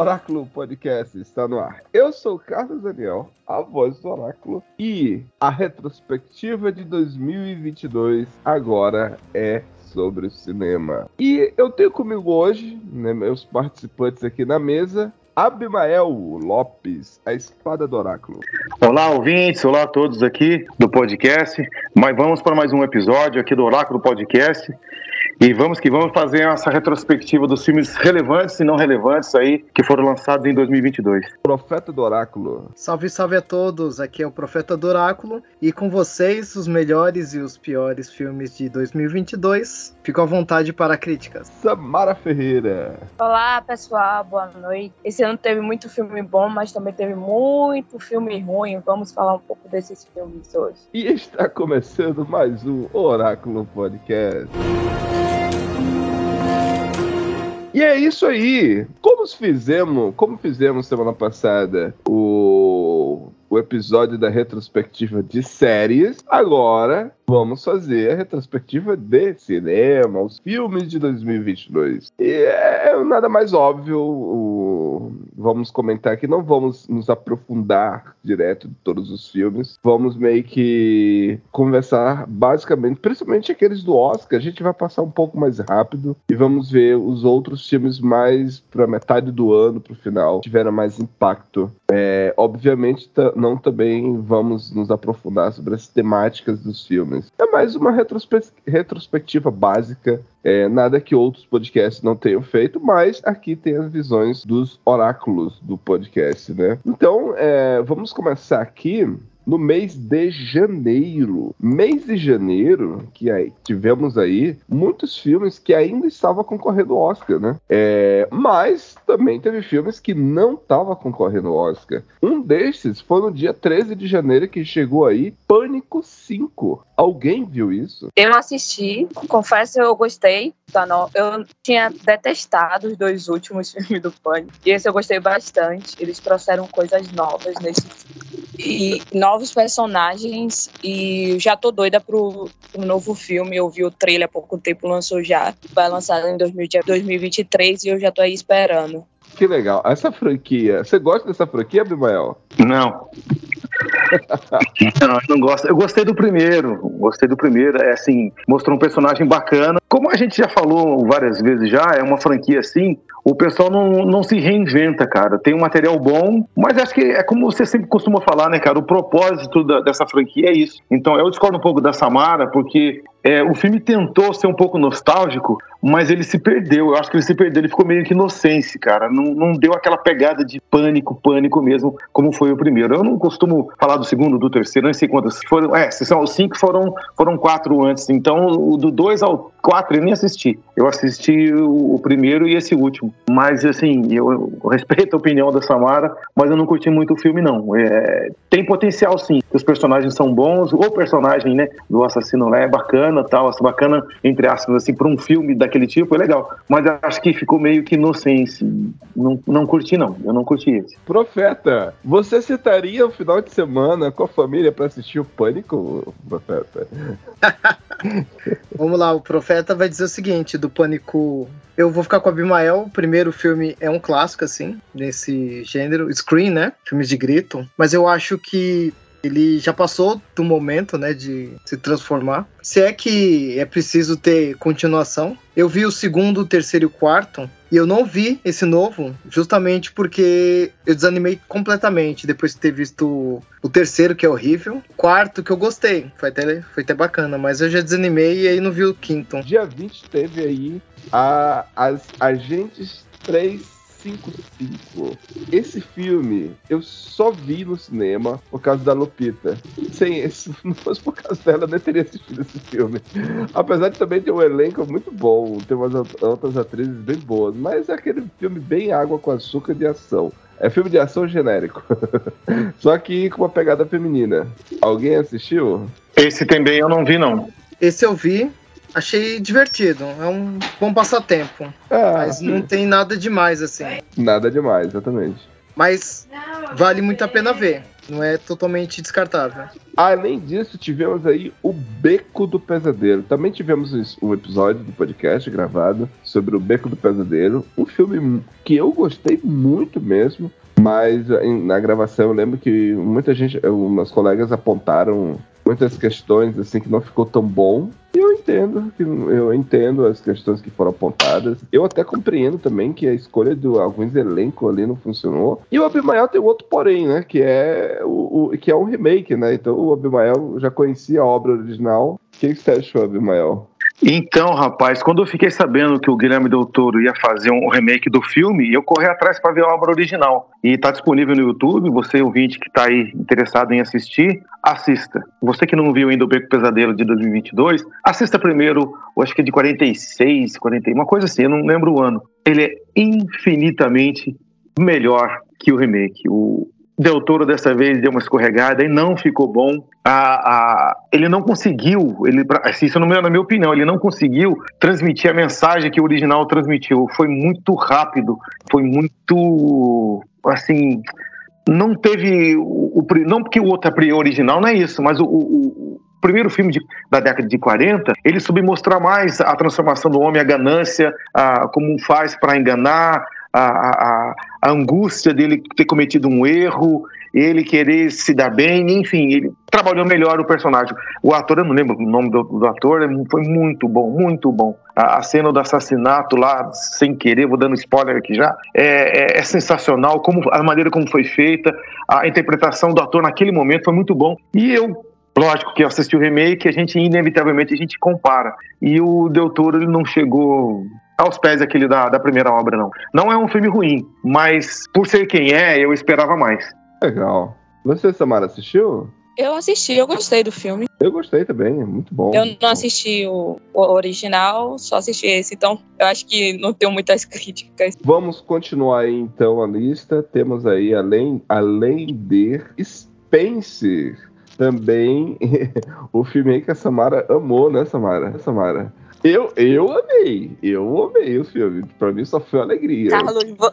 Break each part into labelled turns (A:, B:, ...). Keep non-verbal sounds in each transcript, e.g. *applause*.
A: Oráculo Podcast está no ar. Eu sou o Carlos Daniel, a voz do Oráculo, e a retrospectiva de 2022 agora é sobre o cinema. E eu tenho comigo hoje, né, meus participantes aqui na mesa, Abimael Lopes, a espada do Oráculo.
B: Olá, ouvintes, olá a todos aqui do podcast. Mas vamos para mais um episódio aqui do Oráculo Podcast. E vamos que vamos fazer essa retrospectiva dos filmes relevantes e não relevantes aí que foram lançados em 2022.
A: Profeta do Oráculo.
C: Salve, salve a todos! Aqui é o Profeta do Oráculo e com vocês os melhores e os piores filmes de 2022. Fico à vontade para críticas.
A: Samara Ferreira.
D: Olá, pessoal, boa noite. Esse ano teve muito filme bom, mas também teve muito filme ruim. Vamos falar um pouco desses filmes hoje.
A: E está começando mais um Oráculo Podcast. E é isso aí. Como fizemos, como fizemos semana passada o, o episódio da retrospectiva de séries, agora vamos fazer a retrospectiva de cinema, os filmes de 2022. E é nada mais óbvio, o, vamos comentar que não vamos nos aprofundar direto de todos os filmes, vamos meio que conversar basicamente, principalmente aqueles do Oscar, a gente vai passar um pouco mais rápido e vamos ver os outros filmes mais para metade do ano, para o final, tiveram mais impacto. É, obviamente, não também vamos nos aprofundar sobre as temáticas dos filmes. É mais uma retrospe retrospectiva básica, é, nada que outros podcasts não tenham feito, mas aqui tem as visões dos oráculos do podcast, né? Então, é, vamos começar aqui no mês de janeiro. Mês de janeiro, que aí, tivemos aí muitos filmes que ainda estavam concorrendo ao Oscar, né? É, mas também teve filmes que não estavam concorrendo ao Oscar. Um desses foi no dia 13 de janeiro que chegou aí Pânico 5. Alguém viu isso?
D: Eu assisti, confesso eu gostei. Tá, não. Eu tinha detestado os dois últimos *laughs* filmes do Pânico. E esse eu gostei bastante. Eles trouxeram coisas novas nesse filme. E novos personagens. E já tô doida pro, pro novo filme. Eu vi o trailer há pouco tempo, lançou já. Vai lançar em 2023 e eu já tô aí esperando.
A: Que legal. Essa franquia, você gosta dessa franquia, Abimael?
B: Não. *laughs* não, eu não gosto. Eu gostei do primeiro. Gostei do primeiro. É assim, mostrou um personagem bacana. Como a gente já falou várias vezes já, é uma franquia assim. O pessoal não, não se reinventa, cara. Tem um material bom, mas acho que é como você sempre costuma falar, né, cara? O propósito da, dessa franquia é isso. Então eu discordo um pouco da Samara, porque é, o filme tentou ser um pouco nostálgico, mas ele se perdeu. Eu acho que ele se perdeu, ele ficou meio que inocente, cara. Não, não deu aquela pegada de pânico, pânico mesmo, como foi o primeiro. Eu não costumo falar do segundo, do terceiro, não sei quantas foram. É, se são os cinco, foram, foram quatro antes. Então, o do dois ao quatro eu nem assisti. Eu assisti o, o primeiro e esse último. Mas, assim, eu, eu, respeito a opinião da Samara, mas eu não curti muito o filme, não. É, tem potencial, sim. Os personagens são bons, o personagem, né, do assassino lá é bacana, tal, assim, bacana, entre aspas, assim, para um filme daquele tipo, é legal. Mas acho que ficou meio que inocente. Não, não curti, não. Eu não curti esse.
A: Profeta, você citaria o final de semana com a família para assistir o Pânico, Profeta? *laughs*
C: Vamos lá, o Profeta vai dizer o seguinte, do Pânico eu vou ficar com a Abimael. O primeiro filme é um clássico, assim, nesse gênero. Screen, né? Filmes de grito. Mas eu acho que Ele já passou do momento, né, de se transformar. Se é que é preciso ter continuação. Eu vi o segundo, o terceiro e o quarto. E eu não vi esse novo, justamente porque eu desanimei completamente depois de ter visto o terceiro, que é horrível. O quarto, que eu gostei. Foi até, foi até bacana, mas eu já desanimei e aí não vi o quinto.
A: Dia 20 teve aí a, as Agentes 355. Esse filme eu só vi no cinema por causa da Lupita. Sem *laughs* se não fosse por causa dela, eu nem teria assistido esse filme. Apesar de também ter um elenco muito bom, tem umas outras atrizes bem boas, mas é aquele filme bem água com açúcar de ação. É filme de ação genérico. *laughs* Só que com uma pegada feminina. Alguém assistiu?
B: Esse também eu não vi, não.
C: Esse eu vi, achei divertido. É um bom passatempo.
A: Ah,
C: Mas não tem nada demais, assim.
A: nada demais, exatamente.
C: Mas vale muito a pena ver. Não é totalmente descartável.
A: Além disso, tivemos aí o Beco do Pesadelo. Também tivemos um episódio do podcast gravado sobre o Beco do Pesadelo. Um filme que eu gostei muito mesmo. Mas em- na gravação eu lembro que muita gente, umas colegas apontaram muitas questões assim que não ficou tão bom. E eu entendo, que eu entendo as questões que foram apontadas. Eu até compreendo também que a escolha de alguns elencos ali não funcionou. E o Abimael tem outro porém, né? Que é o, o- que é um remake, né? Então o Abimael já conhecia a obra original. O que você achou, Abimael?
B: Então, rapaz, quando eu fiquei sabendo que o Guilherme Del Toro ia fazer um remake do filme, eu corri atrás para ver a obra original. E tá disponível no YouTube, você ouvinte que tá aí interessado em assistir, assista. Você que não viu ainda o Beco Pesadelo de 2022, assista primeiro, eu acho que é de 46, 41, uma coisa assim, eu não lembro o ano. Ele é infinitamente melhor que o remake. O Del Toro dessa vez deu uma escorregada e não ficou bom. A, a- ele não conseguiu, ele, assim, isso não é na minha opinião, ele não conseguiu transmitir a mensagem que o original transmitiu. Foi muito rápido, foi muito assim. Não teve o, o não porque o outro é original, não é isso, mas o, o- o primeiro filme de- da década de 40, ele soube mostrar mais a transformação do homem, a ganância, a, como faz para enganar, a, a, a- angústia dele ter cometido um erro, ele querer se dar bem, enfim, ele trabalhou melhor o personagem. O ator, eu não lembro o nome do, do ator, é foi muito bom, muito bom. A, a cena do assassinato lá, sem querer, vou dando spoiler aqui já, é, é- é sensacional, como, a maneira como foi feita, a interpretação do ator naquele momento foi muito bom. E eu Lógico que eu assisti o remake, a gente inevitavelmente a gente compara. E o Del Toro ele não chegou aos pés daquele da, da primeira obra, não. Não é um filme ruim, mas por ser quem é, eu esperava mais.
A: Legal. Você, Samara, assistiu?
D: Eu assisti, eu gostei do filme.
A: Eu gostei também, é muito bom.
D: Eu não assisti o, o original, só assisti esse, então eu acho que não tenho muitas *laughs* críticas.
A: Vamos continuar aí então a lista. Temos aí, além, além de Spencer, também *laughs* o filme aí que a Samara amou, né, Samara? Samara. Eu, eu amei, eu amei o filme. Pra mim só foi alegria.
D: Carlos, vo-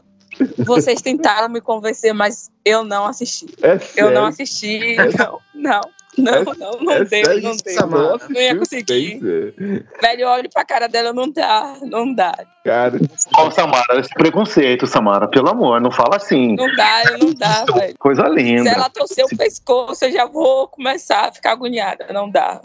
D: vocês tentaram me convencer, mas eu não assisti.
A: é
D: Eu
A: sério,
D: não assisti, não, não. Não,
A: É-
D: não, não
A: é
D: deu,
A: sério
D: não deu.
C: Samara?
A: não
D: Não ia conseguir.
A: Spencer?
D: Velho, olho pra cara dela, não dá, não dá.
A: Cara,
B: Ó, Samara, esse preconceito, Samara, pelo amor, não fala assim.
D: Não dá, não dá, velho.
B: Coisa
D: Se
B: linda.
D: ela torcer o pescoço, eu já vou começar a ficar agoniada. Não dá.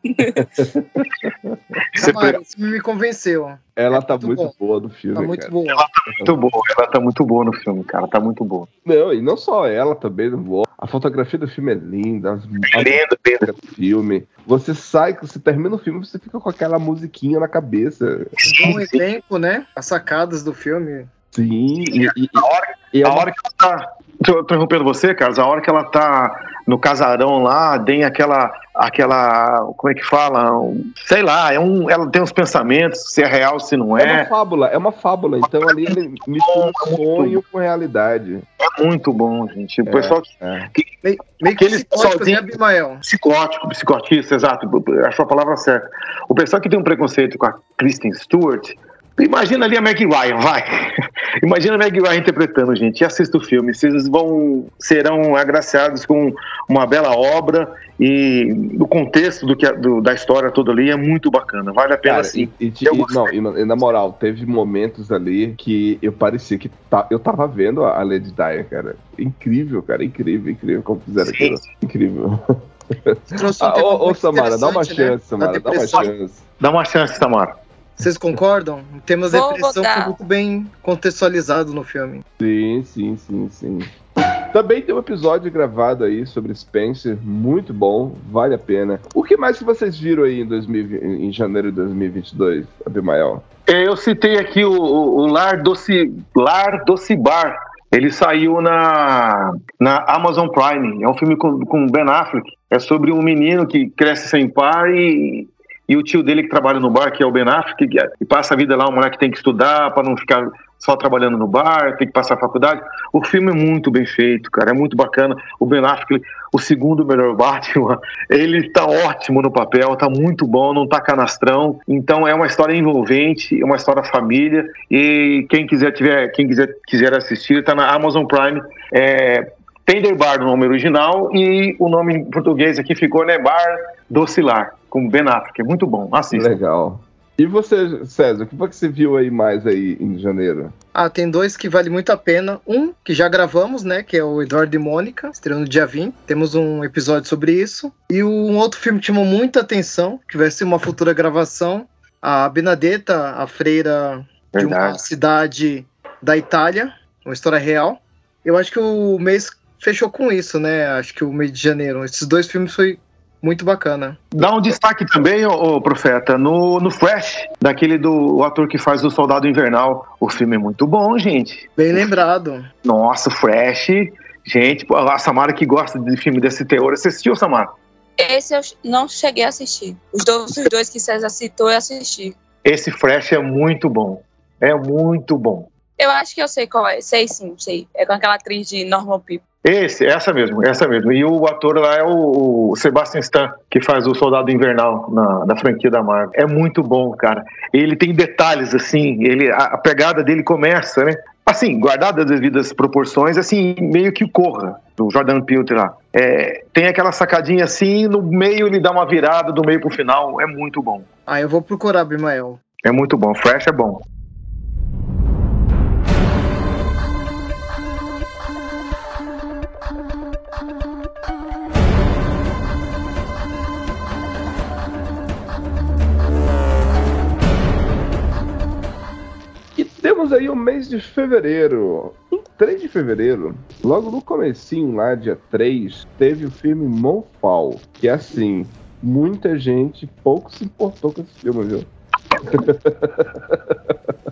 B: Você
C: Samara, filme me convenceu.
A: ela
C: É
A: tá
C: muito
A: muito boa no filme.
C: Tá muito
A: cara.
C: boa.
B: muito boa, ela tá muito boa no filme, cara, tá muito boa.
A: Não, e não só ela também no boa. A fotografia do filme é linda, as, as
B: Linda, linda.
A: do filme. Você sai, você termina o filme, você fica com aquela musiquinha na cabeça.
C: Um bom elenco, né? As sacadas do filme.
A: Sim, e, e,
B: A hora,
A: e é
B: a hora que ela tá. Tô tô interrompendo você, Carlos. A hora que ela tá no casarão lá, tem aquela. aquela. Como é que fala? Sei lá, é um, ela tem uns pensamentos, se é real, se não
A: é uma
B: é.
A: fábula, é uma fábula. Então ali ele mistura um sonho com realidade.
B: É muito bom, gente. O
A: É.
B: pessoal que
A: É.
C: Meio, meio que né,
B: sozinho-
C: Abimael?
B: psicótico, psicotista, exato, achou a palavra certa. O pessoal que tem um preconceito com a Kristen Stewart, imagina ali a Meg Ryan, vai. *laughs* Imagina a Meg Ryan interpretando, gente, e assista o filme. Vocês vão, serão agraciados com uma bela obra e o contexto do que, do- da história toda ali é muito bacana. Vale a pena
A: Cara,
B: sim.
A: e, e, e- não, e, na- moral, teve momentos ali que eu parecia que tá, eu tava vendo a Lady Di, cara. Incrível, cara, incrível, incrível como fizeram
B: Sim.
A: aquilo. Incrível.
C: Trouxe um
A: Ah, ô, Samara, dá uma
C: né?
A: chance, Samara,
C: Da
A: dá uma chance.
B: Dá uma chance, Tamara.
C: Vocês concordam?
D: Vou
C: depressão
D: votar.
C: foi muito bem contextualizado no filme.
A: Sim, sim, sim, sim. Também tem um episódio gravado aí sobre Spencer, muito bom, vale a pena. O que mais que vocês viram aí em, 2020 em janeiro de 2022, Abimael?
B: Eu citei aqui o, o, o Lar Doce, Lar Doce Bar. Ele saiu na, na Amazon Prime. É um filme com, com Ben Affleck. É sobre um menino que cresce sem pai e, e o tio dele que trabalha no bar, que é o Ben Affleck, que, passa a vida lá, um moleque que tem que estudar para não ficar só trabalhando no bar, tem que passar a faculdade. O filme é muito bem feito, cara. É muito bacana. O Ben Affleck, o segundo melhor *laughs* Batman, ele tá ótimo no papel, tá muito bom, não tá canastrão. Então é uma história envolvente, é uma história família. E quem quiser tiver, quem quiser, quiser assistir, tá na Amazon Prime. É, Tender Bar no nome original e o nome em português aqui ficou, né? Bar Docilar, com Ben Affleck. É muito bom. Assista.
A: Legal. E você, César, o que foi que você viu aí mais aí em janeiro?
C: Ah, tem dois que vale muito a pena. Um, que já gravamos, né? Que é o Eduardo e Mônica, estreando no dia 20. Temos um episódio sobre isso. E um outro filme que chamou muita atenção, que vai ser uma futura gravação. A Benedetta, a freira de uma
B: Verdade.
C: cidade da Itália, uma história real. Eu acho que o mês fechou com isso, né? Acho que o mês de janeiro. Esses dois filmes foi muito bacana.
B: Dá um destaque também, ô, ô, Profeta, no, no Flash, daquele do o ator que faz o Soldado Invernal. O filme é muito bom, gente.
C: Bem lembrado.
B: Nossa, o Flash. Gente, a Samara que gosta de filme desse teor. Você assistiu, Samara?
D: Esse eu não cheguei a assistir. Os dois, os dois que César citou, eu assisti.
B: Esse Flash é muito bom. É muito bom.
D: Eu acho que eu sei qual é. Sei sim, sei. É com aquela atriz de Normal People.
B: Esse, essa mesmo, essa mesmo. E o ator lá é o, Sebastian Stan, que faz o Soldado Invernal na, da franquia da Marvel. É muito bom, cara. Ele tem detalhes, assim, ele, a, a pegada dele começa, né? Assim, guardado as devidas proporções, assim, meio que corra, do Jordan Peele lá. É, tem aquela sacadinha assim, no meio ele dá uma virada do meio pro final. É muito bom.
C: Ah, eu vou procurar, Abimael.
B: É muito bom. Flash é bom.
A: Temos aí o mês de fevereiro. Em 3 de fevereiro, logo no comecinho lá, dia 3, teve o filme Monfal. Que é assim, muita gente pouco se importou com esse filme, viu? *laughs*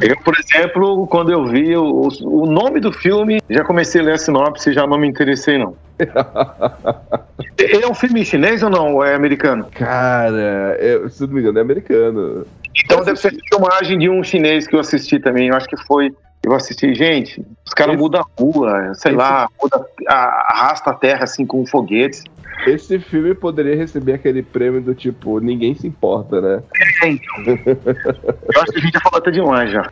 B: Eu, por exemplo, quando eu vi o, o nome do filme, já comecei a ler a sinopse e já não me interessei, não. *laughs* Ele é um filme chinês ou não? Ou é americano?
A: Cara, eu, se não me engano, é americano.
B: Então deve ser filmagem de um chinês que eu assisti também. Eu acho que foi. Eu assisti, gente, os caras
A: Esse-
B: mudam a rua, sei
A: Esse-
B: lá, muda, arrasta a terra assim com foguetes.
A: Esse filme poderia receber aquele prêmio do tipo, ninguém se importa, né?
B: Eu acho que a gente já falou até demais *laughs* já.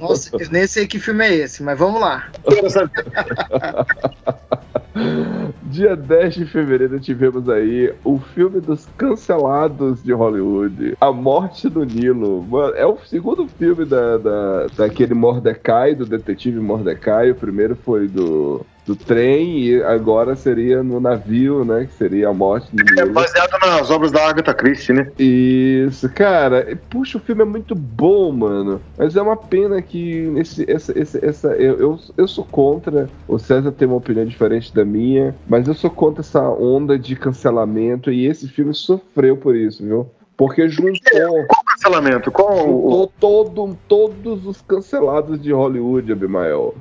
C: Nossa, eu nem sei que filme é esse, mas vamos lá. *laughs*
A: Dia 10 de fevereiro tivemos aí o filme dos cancelados de Hollywood, A Morte do Nilo. Mano, é o segundo filme da, da, daquele Mordecai, do detetive Mordecai. O primeiro foi do, do trem e agora seria no navio, né? Que seria A Morte do
B: É baseado nas obras da Agatha Christie, né?
A: Isso, cara, puxa, o filme é muito bom, mano. Mas é uma pena que esse, essa, esse, essa, eu, eu, eu sou contra. O César tem uma opinião diferente da minha, mas eu sou contra essa onda de cancelamento e esse filme sofreu por isso, viu? Porque juntou,
B: Qual cancelamento? Qual
A: juntou todo, todos os cancelados de Hollywood, Abimael.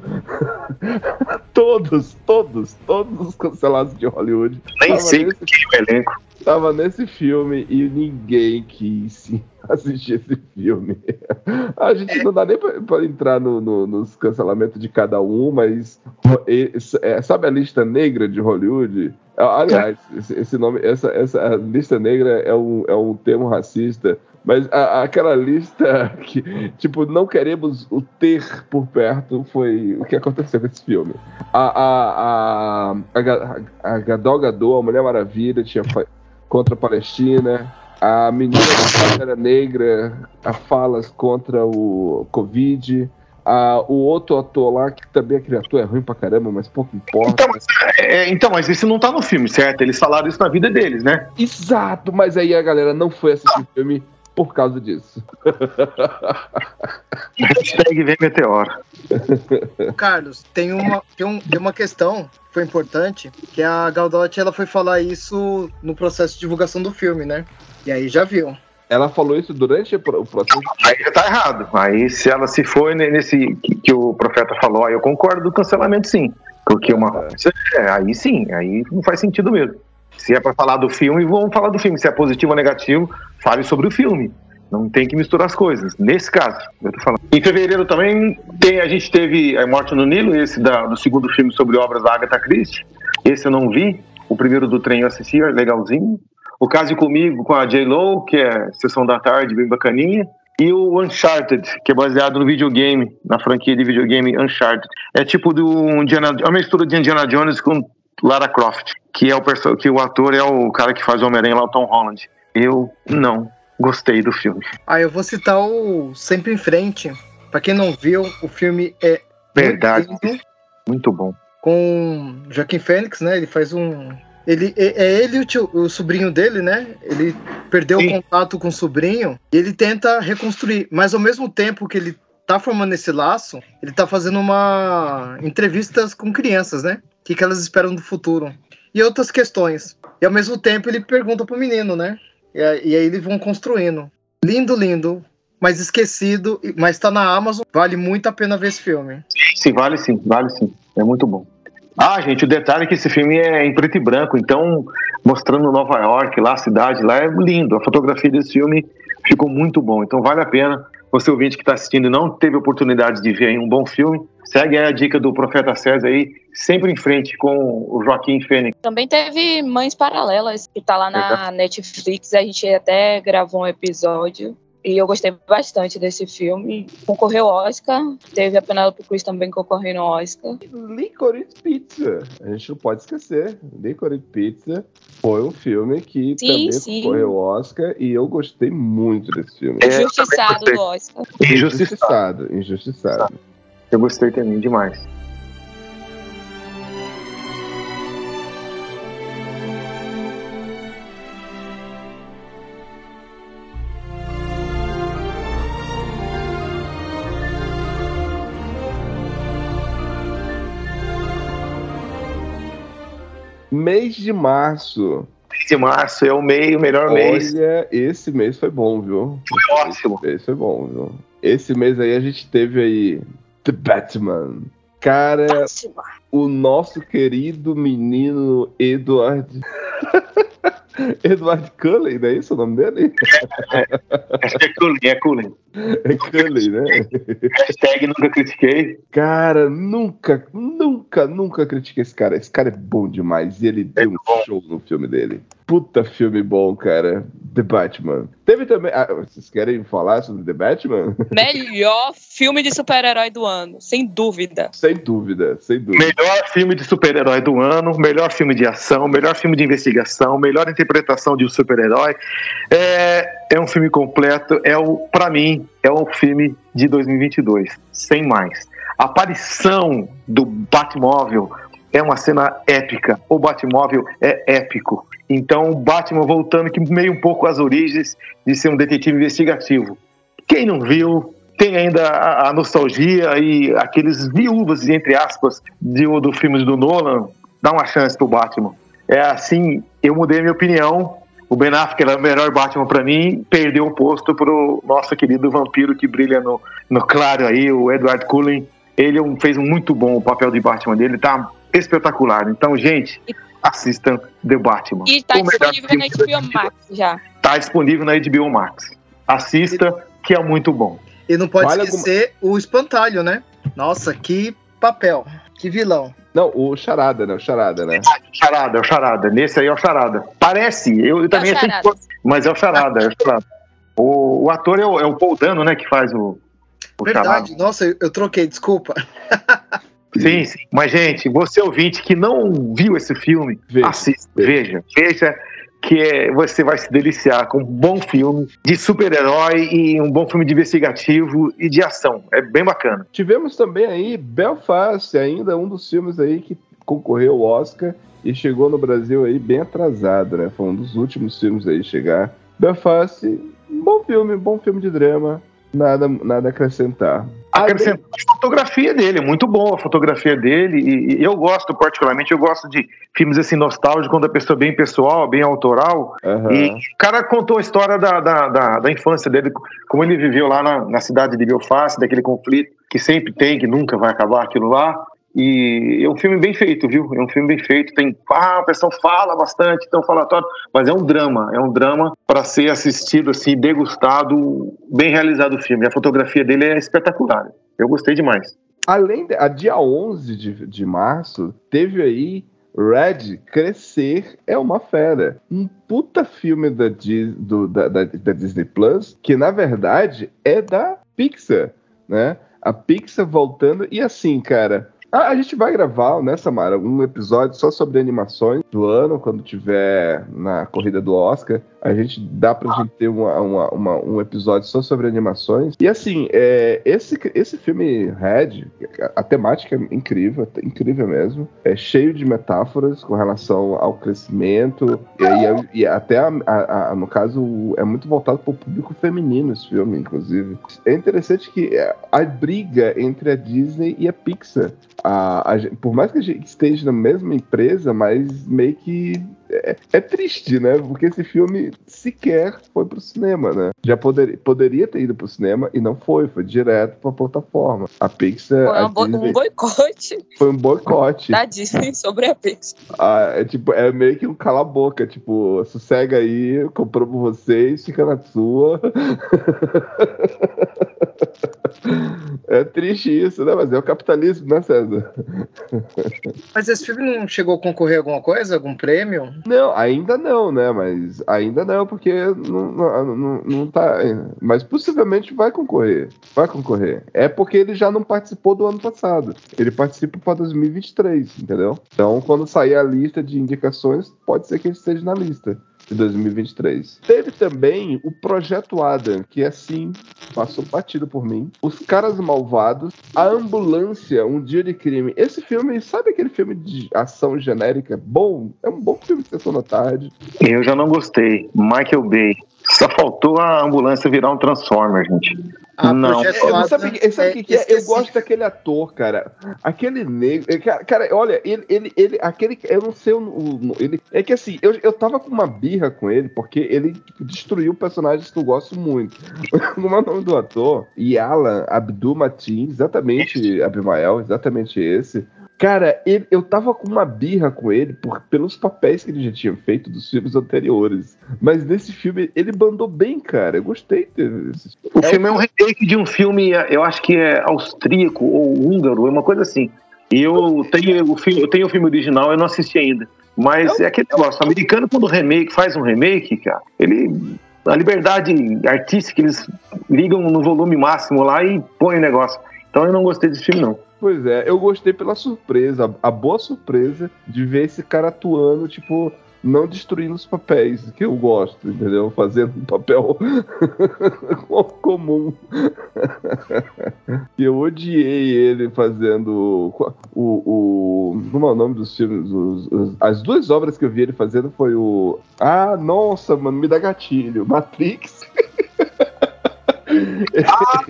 A: *laughs* todos, todos, todos os cancelados de Hollywood.
B: Nem
A: Tava
B: sei
A: nesse
B: quem é o elenco.
A: tava nesse filme e ninguém quis *laughs* assistir esse filme. A gente não dá nem pra, pra entrar no- no- nos cancelamentos de cada um, mas é, sabe a lista negra de Hollywood? Aliás, esse, nome, essa, essa lista negra é um, é um termo racista. Mas a- aquela lista *laughs* que, tipo, não queremos o ter por perto foi o que aconteceu com esse filme. A, a, a, a, Ga- a Gadol Gadot, a Mulher Maravilha, tinha contra a Palestina. A menina Pantera Negra, a falas contra o Covid. A- o outro ator lá, que também aquele ator é ruim pra caramba, mas pouco importa.
B: Então, mas, é, então, mas isso não tá no filme, certo? Eles falaram isso na vida deles, né?
A: Exato, mas aí a galera não foi assistir o filme por causa disso. *laughs*
B: Hashtag vem meteoro.
C: Carlos, tem uma, tem, um, tem uma questão que foi importante, que a Galdot ela foi falar isso no processo de divulgação do filme, né? E aí já viu.
A: Ela falou isso durante o pro- o processo.
B: Aí já tá errado. Aí se ela se foi ne- nesse que, o profeta falou, aí eu concordo do cancelamento sim. Porque uma coisa é, aí sim, aí não faz sentido mesmo. Se é pra falar do filme, vamos falar do filme. Se é positivo ou negativo, fale sobre o filme. Não tem que misturar as coisas. Nesse caso, eu tô falando. Em fevereiro também tem, a gente teve a Morte no Nilo, esse da- do segundo filme sobre obras da Agatha Christie. Esse eu não vi. O primeiro do trem eu assisti, é legalzinho. O Case Comigo com a J-Lo, que é Sessão da Tarde, bem bacaninha. E o Uncharted, que é baseado no videogame, na franquia de videogame Uncharted. É tipo do Indiana, é uma mistura de Indiana Jones com Lara Croft, que é o que o ator é o cara que faz o Homem-Aranha lá, o Tom Holland. Eu não gostei do filme.
C: Aí eu vou citar o Sempre em Frente. Pra quem não viu, o filme é
B: Verdade,
C: muito lindo,
B: muito bom.
C: com Joaquim Fênix, né? Ele faz um. Ele, é é ele e o, tio- o sobrinho dele, né? Ele perdeu
B: Sim.
C: o contato com o sobrinho e ele tenta reconstruir. Mas ao mesmo tempo que ele tá formando esse laço, ele tá fazendo uma entrevistas com crianças, né? O que, que elas esperam do futuro. E outras questões. E ao mesmo tempo ele pergunta pro menino, né? E, e aí eles vão construindo. Lindo, lindo. Mas esquecido, mas tá na Amazon. Vale muito a pena ver esse filme.
B: Sim, vale sim, vale sim. É muito bom. Ah, gente, o detalhe é que esse filme é em preto e branco, então mostrando Nova York, lá a cidade, lá é lindo. A fotografia desse filme ficou muito bom, então vale a pena. Você ouvinte que está assistindo e não teve oportunidade de ver aí um bom filme, segue aí a dica do Profeta César aí, sempre em frente com o Joaquim Fênix.
D: Também teve Mães Paralelas, que tá lá na Netflix. A gente até gravou um episódio. E eu gostei bastante desse filme. Concorreu ao Oscar. Teve a Penelope Cruz também concorrendo ao Oscar.
A: Licorice Pizza. A gente não pode esquecer. Licorice Pizza foi um filme que
D: Sim,
A: também
D: sim.
A: concorreu ao Oscar e eu gostei muito desse filme.
B: É,
D: Injustiçado do Oscar.
B: Injustiçado,
A: injustiçado.
B: Eu gostei também demais.
A: Mês de março.
B: De março é o meio, o melhor mês.
A: Olha, esse mês foi bom, viu?
B: Foi ótimo.
A: Esse mês foi bom, viu? Esse mês aí a gente teve aí The Batman. Cara,
D: Péssima.
A: o nosso querido menino Edward. *laughs* *laughs* Edward Cullen, não é isso o nome dele?
B: Que é Cullen, é Cullen.
A: É Cullen, né?
B: Hashtag nunca critiquei.
A: Cara, nunca, nunca, nunca critiquei esse cara. Esse cara é bom demais. E ele deu um
B: bom.
A: show no filme dele. Puta filme bom, cara. The Batman. Teve também. Ah, vocês querem falar sobre The Batman? *laughs*
D: Melhor filme de super-herói do ano, sem dúvida.
A: sem dúvida, sem dúvida.
B: Melhor filme de super-herói do ano, melhor filme de ação, melhor filme de investigação, melhor interpretação de um super-herói. É, é um filme completo, é o para mim é um filme de 2022, sem mais. A aparição do Batmóvel é uma cena épica. O Batmóvel é épico. Então, o Batman voltando que meio um pouco às origens de ser um detetive investigativo. Quem não viu, tem ainda a, a nostalgia e aqueles viúvas, entre aspas, de, do filme do Nolan, dá uma chance pro Batman. É assim, eu mudei minha opinião. O Ben Affleck era o melhor Batman pra mim, perdeu o posto pro nosso querido vampiro que brilha no, no claro aí, o Edward Cullen. Ele um- fez um muito bom o papel de Batman dele, tá espetacular. Então, gente, assistam The Batman.
D: E tá
B: melhor
D: disponível na
B: de
D: HBO Max já.
B: Tá disponível na HBO Max. Assista, que é muito bom.
C: E não pode
A: Vale
C: esquecer o espantalho, né? Nossa, que papel. Que vilão.
A: Não, o Charada, né? O Charada, né?
B: Charada, é o Charada. Nesse aí é o Charada. Parece, eu, eu também achei que mas é o Charada, é o Charada. O, o ator é o, é o Paul Dano, né, que faz o, o
C: Verdade.
B: Charada.
C: Nossa, eu, eu troquei, desculpa. *laughs*
B: Sim, sim. Mas, gente, você ouvinte que não viu esse filme,
A: Veja.
B: assista, veja. Veja, que é, você vai se deliciar com um bom filme de super-herói e um bom filme de investigativo e de ação. É bem bacana.
A: Tivemos também aí Belfast, ainda um dos filmes aí que concorreu ao Oscar e chegou no Brasil aí bem atrasado, né? Foi um dos últimos filmes aí a chegar. Belfast, bom filme, bom filme de drama, nada, nada a acrescentar.
B: Acrescentar a fotografia dele, muito boa a fotografia dele, e, e eu gosto particularmente, eu gosto de filmes assim nostálgicos, quando a pessoa é bem pessoal, bem autoral,
A: Aham.
B: e o cara contou a história da, da, da, da infância dele, como ele viveu lá na, na cidade de Belfast, daquele conflito que sempre tem, que nunca vai acabar aquilo lá. E é um filme bem feito, viu? É um filme bem feito. Tem, ah, o pessoal fala bastante, tão falatório, mas é um drama. É um drama para ser assistido assim, degustado, bem realizado o filme. A fotografia dele é espetacular. Eu gostei demais.
A: Além de, a dia 11 de, de março, teve aí Red Crescer é uma Fera. Um puta filme da, do- da- da- da Disney Plus, que na verdade é da Pixar, né? A Pixar voltando. E assim, cara. A, a gente vai gravar, né, Samara, um episódio só sobre animações do ano, quando tiver na corrida do Oscar. A gente dá pra gente ter uma- uma- uma- um episódio só sobre animações. E assim, é, esse, esse filme Red, a temática é incrível, é incrível mesmo. É cheio de metáforas com relação ao crescimento. E, aí- e até, a- a- a- no caso, é muito voltado para o público feminino esse filme, inclusive. É interessante que é, a briga entre a Disney e a Pixar. A- a por mais que a gente esteja na mesma empresa, mas meio que é, é triste, né? Porque esse filme sequer foi pro cinema, né? Já poder, poderia ter ido pro cinema e não foi, foi direto pra plataforma. A Pixar
D: Foi
A: a
D: bo-
A: Disney-
D: um boicote
A: foi um boicote.
D: da Disney sobre a Pixar.
A: Ah, é, tipo, é meio que um cala-boca, tipo, sossega aí, comprou por vocês, fica na sua. *laughs* é triste isso, né? Mas é o capitalismo, né, César?
C: Mas esse filme não chegou a concorrer a alguma coisa? Algum prêmio?
A: Não, ainda não, né? Mas ainda não, porque não, não, não, não tá. Mas possivelmente vai concorrer. Vai concorrer. É porque ele já não participou do ano passado. Ele participa para 2023, entendeu? Então, quando sair a lista de indicações, pode ser que ele esteja na lista de 2023. Teve também o Projeto Adam, que assim passou batido por mim. Os Caras Malvados, A Ambulância, Um Dia de Crime. Esse filme, sabe aquele filme de ação genérica? Bom, é um bom filme de sessão da tarde.
B: Eu já não gostei. Michael Bay. Só faltou a ambulância virar um Transformer, gente.
C: Ah,
B: Não.
A: Sabe sabe o
C: é
A: que, é? Eu gosto daquele ator, cara. Aquele negro. é, Cara, cara, olha, ele, ele, ele, aquele. Eu não sei o. o- ele, é que assim, eu, eu tava com uma birra com ele, porque ele tipo, destruiu personagens que eu gosto muito. *laughs* Como é o nome do ator? Yalan Abdul Matin, exatamente, Abimael, exatamente esse. Cara, ele- eu tava com uma birra com ele por, pelos papéis que ele já tinha feito dos filmes anteriores. Mas nesse filme ele bandou bem, cara. Eu gostei desse
B: O filme é um remake de um filme, eu acho que é austríaco ou húngaro, é uma coisa assim. E eu tenho o filme, eu tenho o filme original, eu não assisti ainda. Mas é aquele negócio, o americano quando remake, faz um remake, cara, ele a liberdade artística eles ligam no volume máximo lá e põem o negócio. Então eu não gostei desse filme não.
A: Pois é, eu gostei pela surpresa, a boa surpresa de ver esse cara atuando, tipo, não destruindo os papéis, que eu gosto, entendeu? Fazendo um papel *laughs* comum. Eu odiei ele fazendo o. o como é o nome dos filmes? Os- os- as duas obras que eu vi ele fazendo foi o. Ah, nossa, mano, me dá gatilho. Matrix. *laughs*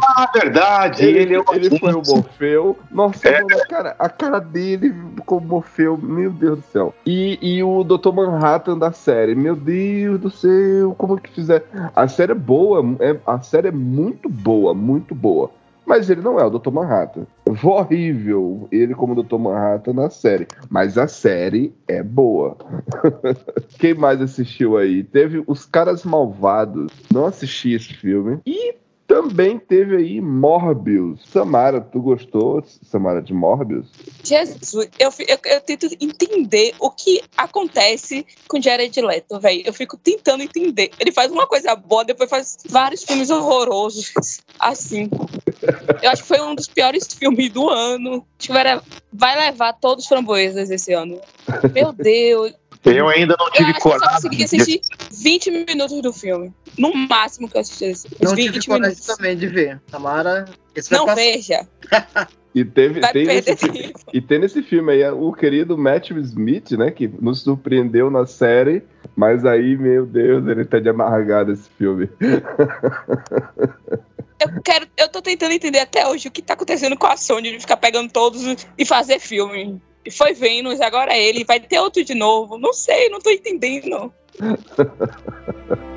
B: Ah, verdade,
A: Ele,
B: ele, é o
A: ele foi o Morfeu. Nossa,
B: É.
A: mano, cara, a cara dele como Morfeu, meu Deus do céu. E, e o Dr. Manhattan da série, meu Deus do céu, como que fizer? A série é boa, é, a série é muito boa, muito boa. Mas ele não é o Dr. Manhattan. Foi horrível ele como Dr. Manhattan na série. Mas a série é boa. *laughs* Quem mais assistiu aí? Teve Os Caras Malvados. Não assisti esse filme. E também teve aí Morbius. Samara, tu gostou, Samara, de Morbius?
D: Jesus, eu, eu, eu tento entender o que acontece com Jared Leto, velho. Eu fico tentando entender. Ele faz uma coisa boa, depois faz vários filmes horrorosos, assim. Eu acho que foi um dos piores filmes do ano. Acho que vai, vai levar todos os framboesas esse ano. Meu Deus.
B: Eu ainda não
D: Eu
B: tive
D: eu só
B: coragem.
D: consegui assistir 20 minutos do filme. No máximo que eu assisti.
C: Não
D: 20
C: tive coragem
D: minutos.
C: também de ver. Tamara,
D: Não
C: passar.
D: veja. *laughs*
A: E teve,
D: Vai
A: tem nesse, e tem nesse filme aí o querido Matt Smith, né? Que nos surpreendeu na série. Mas aí, meu Deus, ele tá de amargado esse filme. *laughs*
D: Eu quero. Eu tô tentando entender até hoje o que tá acontecendo com a Sony de ficar pegando todos e fazer filme. E foi Vênus, agora é ele, vai ter outro de novo. Não sei, não tô entendendo. *laughs*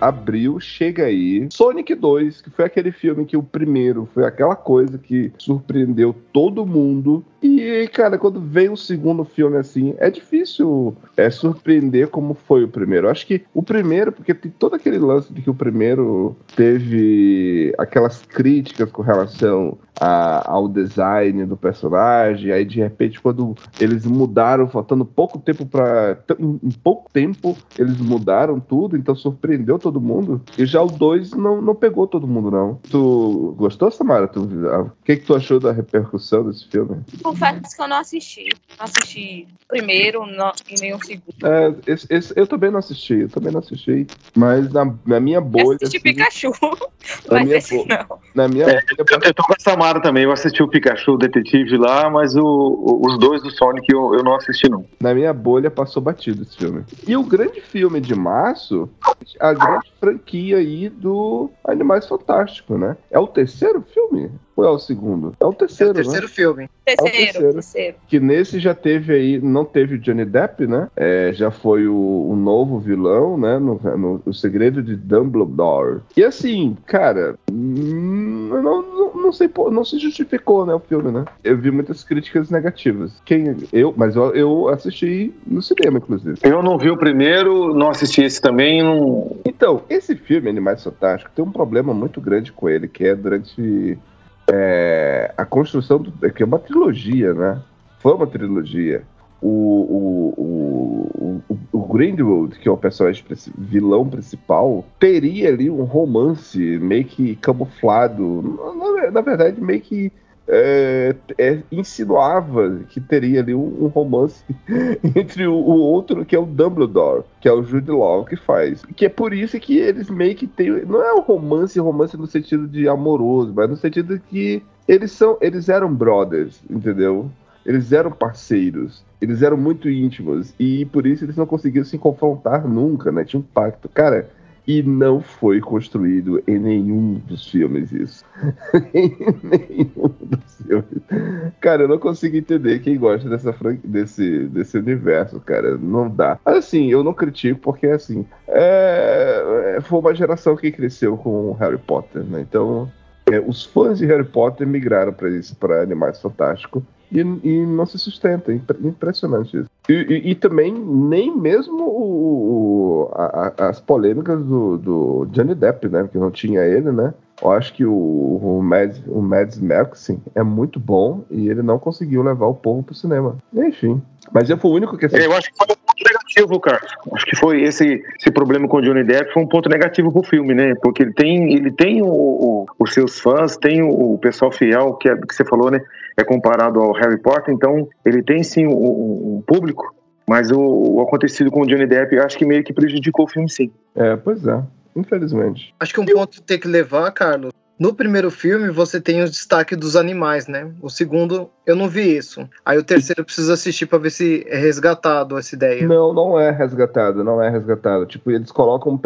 A: Abril, chega aí. Sonic 2, que foi aquele filme que o primeiro foi aquela coisa que surpreendeu todo mundo. E, cara, quando vem o segundo filme assim, é difícil é, surpreender como foi o primeiro. Eu acho que o primeiro, porque tem todo aquele lance de que o primeiro teve aquelas críticas com relação a- ao design do personagem. Aí, de repente, quando eles mudaram, faltando pouco tempo para Em pouco tempo, eles mudaram tudo, então surpreendeu todo mundo. E já o 2 não, não pegou todo mundo, não. Tu gostou, Samara? Tu, o que, que tu achou da repercussão desse filme?
D: Confesso que eu não assisti. Não assisti o primeiro não, e nem o segundo.
A: É, esse- esse- eu também não assisti, eu também não assisti. Mas na, na minha
D: Eu
A: bolha.
D: assisti
A: assim,
D: Pikachu. *laughs*
A: Na
D: Mas
A: minha
D: esse
A: bo-
D: não.
A: na minha
B: É,
A: bolha,
B: Eu, eu tô com a Samara também. Eu assisti o Pikachu, o Detetive lá, mas o- o- os dois do Sonic eu, eu não assisti, não.
A: na minha bolha passou batido esse filme. E o grande filme de março, a grande franquia aí do Animais Fantásticos, né? É o terceiro filme? Ou é o segundo? É o
C: É
A: terceiro,
C: o terceiro
A: né?
C: filme.
D: Terceiro,
A: terceiro.
D: terceiro.
A: Que nesse já teve aí, não teve o Johnny Depp, né? É, já foi o, o novo vilão, né? No, no- o Segredo de Dumbledore. E assim, cara, hum, não, não, não sei, não se justificou, né? O filme, né? Eu vi muitas críticas negativas. Quem, eu, mas eu, eu assisti no cinema, inclusive.
B: Eu não vi o primeiro, não assisti esse também. Não...
A: Então, esse filme, Animais Fantásticos, tem um problema muito grande com ele, que é durante é, a construção do. que é uma trilogia, né? Foi uma trilogia. O, o, o, o, Grindelwald, que é o personagem vilão principal, teria ali um romance meio que camuflado. Na, na- verdade, meio que é, é, insinuava que teria ali um, um romance *laughs* entre o, o outro, que é o Dumbledore, que é o Jude Law que faz. Que é por isso que eles meio que têm. Não é um romance, romance no sentido de amoroso, mas no sentido de que eles são. Eles eram brothers, entendeu? Eles eram parceiros, eles eram muito íntimos, e por isso eles não conseguiram se confrontar nunca, né? Tinha um pacto. Cara, e não foi construído em nenhum dos filmes isso. *laughs* em nenhum dos filmes. Cara, eu não consigo entender quem gosta dessa desse, desse universo, cara. Não dá. Assim, eu não critico porque, assim, é... é- foi uma geração que cresceu com Harry Potter, né? Então, é, os fãs de Harry Potter migraram para isso, para Animais Fantásticos. E, e não se sustenta, impre- impressionante isso. E, e- e também nem mesmo o- o- a- as polêmicas do, do Johnny Depp, né? Porque não tinha ele, né? Eu acho que o, o, Mads, o Mads Mikkelsen é muito bom e ele não conseguiu levar o povo pro cinema. Enfim. Mas eu fui o único que
B: eu acho que foi negativo, cara. Acho que foi esse, esse problema com o Johnny Depp foi um ponto negativo pro filme, né? Porque ele tem, ele tem o, o- os seus fãs, tem o, o pessoal fiel, que, é, que você falou, né? É comparado ao Harry Potter, então ele tem sim um, um- público, mas o, o acontecido com o Johnny Depp acho que meio que prejudicou o filme, sim.
A: É, pois é. Infelizmente.
C: Acho que um ponto que tem que levar, Carlos. No primeiro filme, você tem o destaque dos animais, né? O segundo, eu não vi isso. Aí o terceiro eu preciso assistir pra ver se é resgatado essa ideia.
A: Não, não é resgatado, não é resgatado. Tipo, eles colocam um,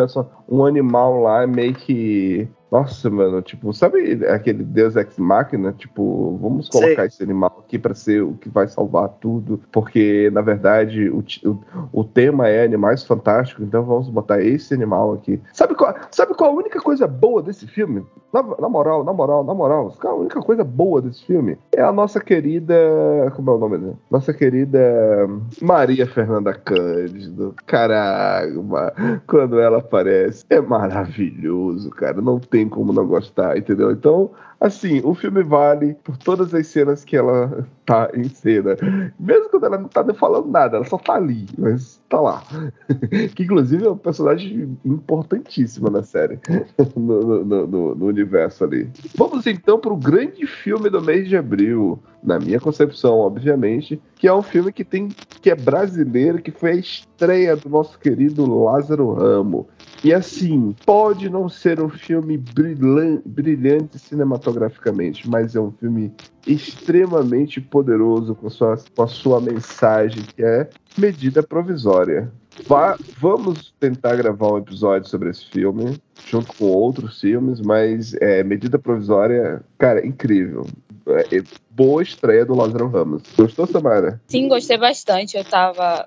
A: um animal lá meio que. Nossa, mano, tipo, sabe aquele Deus Ex Machina? Tipo, vamos
C: Sei.
A: colocar esse animal aqui pra ser o que vai salvar tudo, porque na verdade o, o, o tema é animais fantásticos, então vamos botar esse animal aqui. Sabe qual, sabe qual a única coisa boa desse filme? Na, na moral, na moral, na moral, a única coisa boa desse filme é a nossa querida. Como é o nome dela? Nossa querida Maria Fernanda Cândido. Caramba, quando ela aparece, é maravilhoso, cara. Não tem como não gostar, entendeu? Então, assim, o filme vale por todas as cenas que ela tá em cena. Mesmo quando ela não tá nem falando nada, ela só tá ali, mas tá lá. *laughs* que inclusive é um personagem importantíssimo na série, *laughs* no, no, no, no universo ali. Vamos então pro grande filme do mês de abril, na minha concepção, obviamente, que é um filme que tem que é brasileiro, que foi a estreia do nosso querido Lázaro Ramo. E assim, pode não ser um filme brilhante cinematograficamente, mas é um filme extremamente poderoso com, sua, com a sua mensagem, que é medida provisória. Vamos tentar gravar um episódio sobre esse filme, junto com outros filmes, mas é, medida provisória, cara, incrível. É, é, boa estreia do Lázaro Ramos. Gostou, Samara?
D: Sim, gostei bastante. Eu tava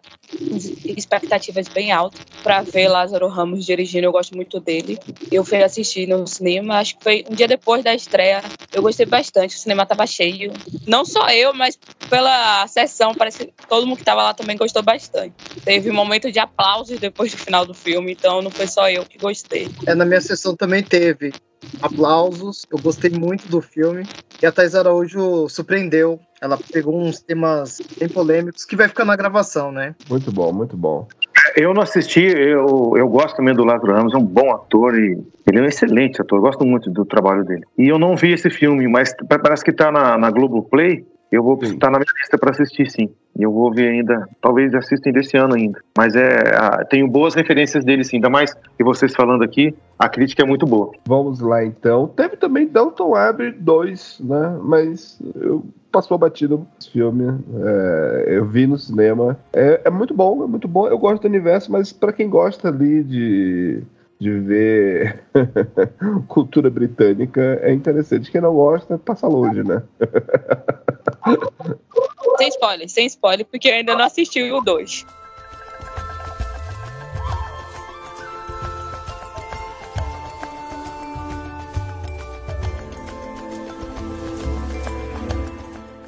D: expectativas bem altas para ver Lázaro Ramos dirigindo. Eu gosto muito dele. Eu fui assistir no cinema, acho que foi um dia depois da estreia. Eu gostei bastante. O cinema tava cheio. Não só eu, mas pela sessão, parece que todo mundo que tava lá também gostou bastante. Teve um momento de aplausos depois do final do filme, então não foi só eu que gostei.
C: É, na minha sessão também teve aplausos. Eu gostei muito do filme. E a Thais Araújo surpreendeu. Ela pegou uns temas bem polêmicos que vai ficar na gravação, né?
A: Muito bom, muito bom.
B: Eu não assisti, eu, eu gosto também do Lázaro Ramos, é um bom ator e ele é um excelente ator, eu gosto muito do trabalho dele. E eu não vi esse filme, mas parece que tá na, na Globoplay, eu vou estar na minha lista para assistir, sim. E eu vou ver ainda, talvez assista ainda esse ano ainda. Mas é, tenho boas referências dele, sim. Ainda mais que vocês falando aqui, a crítica é muito boa.
A: Vamos lá, então. Teve também Dalton Abbey 2, né? Mas eu passou batido esse filme. É, eu vi no cinema. É, é, muito bom, é muito bom. Eu gosto do universo, mas para quem gosta ali de de ver *laughs* cultura britânica é interessante. Quem não gosta, passa longe, né? *laughs*
D: sem spoiler, sem spoiler, porque eu ainda não assisti o 2.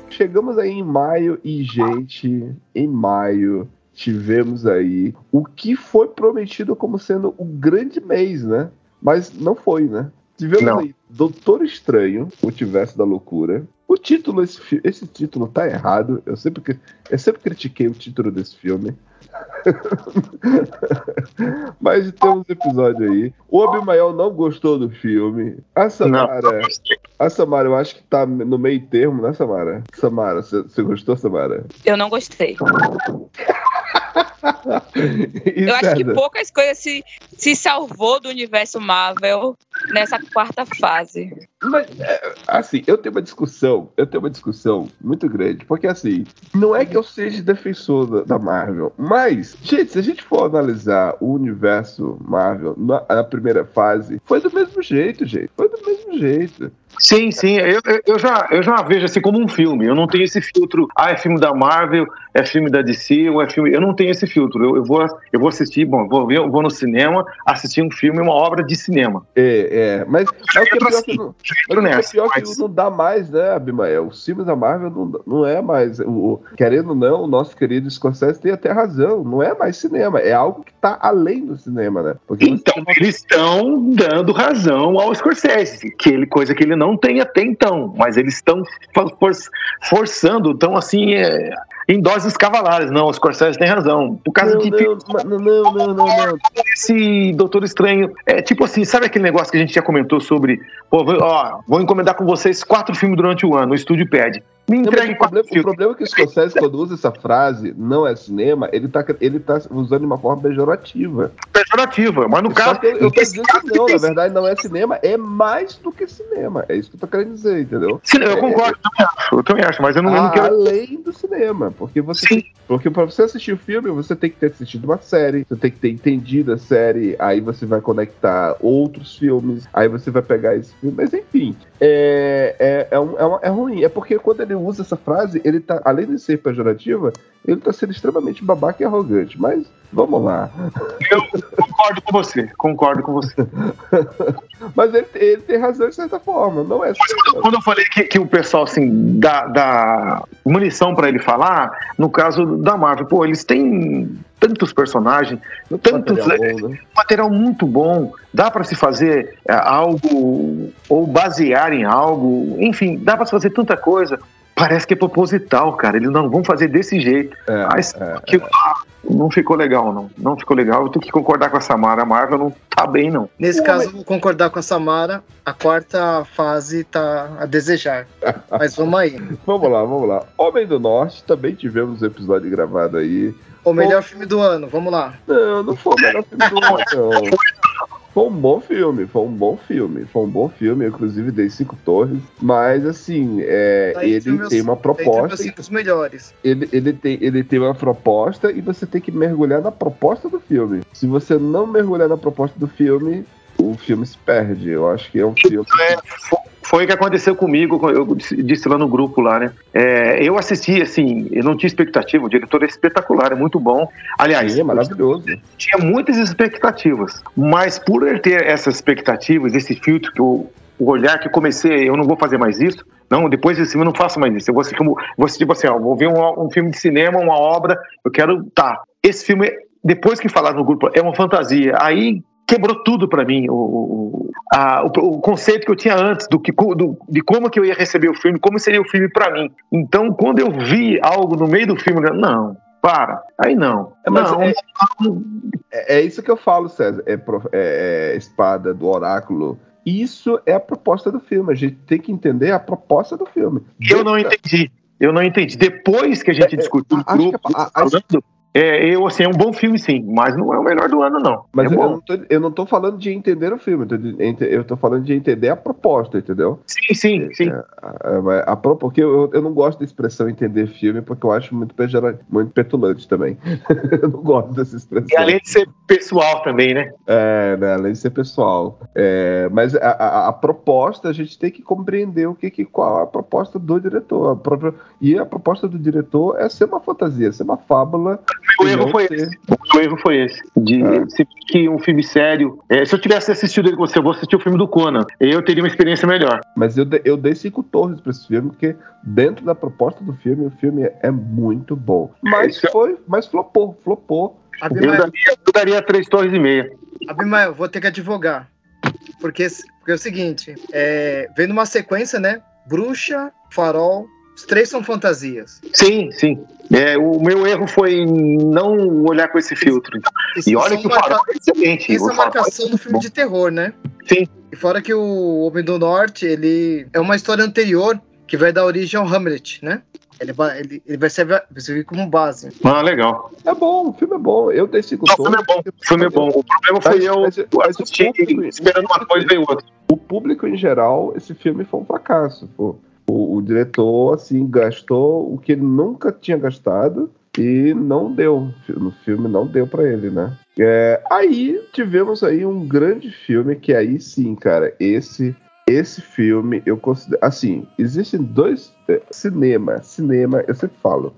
A: Chegamos aí em maio e, gente, em maio tivemos aí o que foi prometido como sendo o grande mês, né? Mas não foi, né? Tivemos não. aí Doutor Estranho, Multiverso da Loucura. O título, esse, esse título tá errado. Eu sempre, eu sempre critiquei o título desse filme. *laughs* Mas temos episódio aí. O Abimael não gostou do filme. A Samara. A Samara, eu acho que tá no meio termo, né, Samara? Samara, você gostou, Samara?
D: Eu não gostei. *laughs* *laughs* eu acho que poucas coisas se, se salvou do universo Marvel nessa quarta fase.
A: Mas, é, assim, eu tenho uma discussão, eu tenho uma discussão muito grande, porque assim, não é que eu seja defensor da, da Marvel, mas, gente, se a gente for analisar o universo Marvel na, na primeira fase, foi do mesmo jeito, gente. Foi do mesmo jeito.
B: Sim, sim, eu, eu, já, eu já vejo assim como um filme. Eu não tenho esse filtro, ah, é filme da Marvel, é filme da DC, ou é filme. Eu não tenho esse filtro. Eu, eu, vou, eu vou assistir, bom, vou, ver, vou no cinema assistir um filme, uma obra de cinema.
A: É, é. Mas, mas o que é pior, que, não, mas é pior mas... que não dá mais, né, Abimael? Os filmes da Marvel não, não é mais. O, querendo ou não, o nosso querido Scorsese tem até razão. Não é mais cinema, é algo que está além do cinema, né?
B: Porque então, eles estão dando razão ao Scorsese, que ele, coisa que ele não tem até então, mas eles estão for, forçando, estão assim, é, em doses cavalares. Não, o Scorsese tem razão. Por causa
A: não,
B: de.
A: Não, não, não, não, não,
B: Esse Doutor Estranho. É tipo assim, sabe aquele negócio que a gente já comentou sobre. Pô, ó, vou encomendar com vocês quatro filmes durante o ano, o estúdio pede.
A: Me entregue o, problema, o problema é que o Scorsese, quando usa essa frase, não é cinema, ele tá, ele tá usando de uma forma pejorativa.
B: Pejorativa, mas no Só caso.
A: eu, eu tô dizendo que não, na verdade, não é cinema, é mais do que cinema. É isso que eu tô querendo dizer, entendeu?
B: eu é, concordo, é, eu também acho, eu também acho, mas eu não, eu não
A: quero. Além do cinema, porque você. Sim. Porque pra você assistir o filme, você tem que ter assistido uma série, você tem que ter entendido a série, aí você vai conectar outros filmes, aí você vai pegar esse filme, mas enfim. É, é, é, um, é, uma, é ruim. É porque quando ele usa essa frase, ele tá, além de ser pejorativa, ele tá sendo extremamente babaca e arrogante. Mas vamos lá.
B: Eu concordo com você, concordo com você. *laughs*
A: Mas ele, ele tem razão de certa forma, não é
B: Quando, quando eu falei que, que o pessoal, assim, dá, dá munição pra ele falar, no caso da Marvel, pô, eles têm tantos personagens, tantos
A: material bom, né?
B: material muito bom, dá pra se fazer é, algo ou basear em algo, enfim, dá pra se fazer tanta coisa. Parece que é proposital, cara. Eles não vão fazer desse jeito.
A: É,
B: Mas
A: é,
B: que- ah, não ficou legal, não. Não ficou legal. Eu tenho que concordar com a Samara. A Marvel não tá bem, não.
C: Nesse caso, eu vou concordar com a Samara. A quarta fase tá a desejar. Mas vamos aí. *laughs*
A: Vamos lá, vamos lá. Homem do Norte, também tivemos episódio gravado aí.
C: O melhor filme do ano, vamos lá.
A: Não, não foi o melhor filme do ano, não. *laughs* Foi um bom filme, foi um bom filme, foi um bom filme, eu inclusive dei cinco torres, mas assim, é,
C: Tá
A: ele
C: meus-
A: tem uma proposta,
C: cinco melhores.
A: ele, ele, tem, ele tem uma proposta e você tem que mergulhar na proposta do filme. Se você não mergulhar na proposta do filme, o filme se perde. Eu acho que é um filme.
B: É, fo- foi o que aconteceu comigo, eu disse lá no grupo lá, né? É, eu assisti, assim, eu não tinha expectativa, o diretor é espetacular, é muito bom. Aliás,
A: é maravilhoso.
B: tinha muitas expectativas, mas por ele ter essas expectativas, esse filtro que eu, o olhar que eu comecei, eu não vou fazer mais isso. Não, depois desse filme eu não faço mais isso. Eu vou assistir, como, vou assistir tipo assim, ó, vou ver um, um filme de cinema, uma obra, eu quero, tá. Esse filme, depois que falaram no grupo, é uma fantasia. Aí quebrou tudo pra mim, o, o, a- o, o conceito que eu tinha antes do que do- de como que eu ia receber o filme, como seria o filme pra mim. Então, quando eu vi algo no meio do filme, eu, não, para, aí não.
A: É, mas
B: não,
A: é-
B: não,
A: É, é isso que eu falo, César. É, é- é espada do oráculo. Isso é a proposta do filme. A gente tem que entender a proposta do filme.
B: Eu não entendi. Eu não entendi. Depois que a gente
A: É, é,
B: discutiu
A: que
B: grupo,
A: a- a-
B: falando, é, eu, assim, é um bom filme, sim, mas não é o melhor do ano, não.
A: Mas
B: é
A: eu, não tô, eu não tô falando de entender o filme, eu tô, falando de entender a proposta, entendeu?
B: Sim, sim, sim.
A: A, a, pro- porque eu, eu não gosto da expressão entender filme, porque eu acho muito, pejora- muito petulante também. *laughs* eu não gosto dessa expressão.
B: E além de ser pessoal também, né?
A: É, né, além de ser pessoal. É, mas a, a- a proposta, a gente tem que compreender o que, que qual é a proposta do diretor. A própria- e a proposta do diretor é ser uma fantasia, ser uma fábula.
B: O erro foi esse. O erro foi esse. De
A: É.
B: se que um filme sério. é, se eu tivesse assistido ele com você, eu vou assistir o filme do Conan. Eu teria uma experiência melhor.
A: Mas eu, eu dei cinco torres pra esse filme, porque dentro da proposta do filme, o filme é muito bom. Mas
B: é-
A: foi, mas flopou, flopou.
B: Eu daria, eu daria três torres e meia.
C: Abimael, vou ter que advogar. Porque, porque é o seguinte, é, vendo uma sequência, né? Bruxa, farol, os três são fantasias.
B: Sim, sim. É, o meu erro foi não olhar com esse filtro.
C: Isso
B: E olha
C: são
B: que o
C: marca-
B: farol é excelente.
C: Isso
B: o
C: é
B: farol
C: marcação do filme
B: bom.
C: de terror, né?
B: Sim.
C: E fora que o Homem do Norte, ele é uma história anterior que vai dar origem ao Hamlet, né? Ele vai, ele, ele vai, servir, vai servir como base.
B: Ah, legal.
A: É bom, o filme é bom. Eu dei cinco
B: Não, o filme é bom. O filme é bom. O problema foi
A: Mas-
B: eu
A: mas- mas
B: assistir
A: público-
B: esperando uma coisa e veio outra.
A: o público em geral, esse filme foi um fracasso. pô. O, o diretor, assim, gastou o que ele nunca tinha gastado e não deu. No filme não deu pra ele, né? É, aí tivemos aí um grande filme que aí sim, cara, esse esse filme eu considero assim, existem dois é, cinema, cinema, eu sempre falo,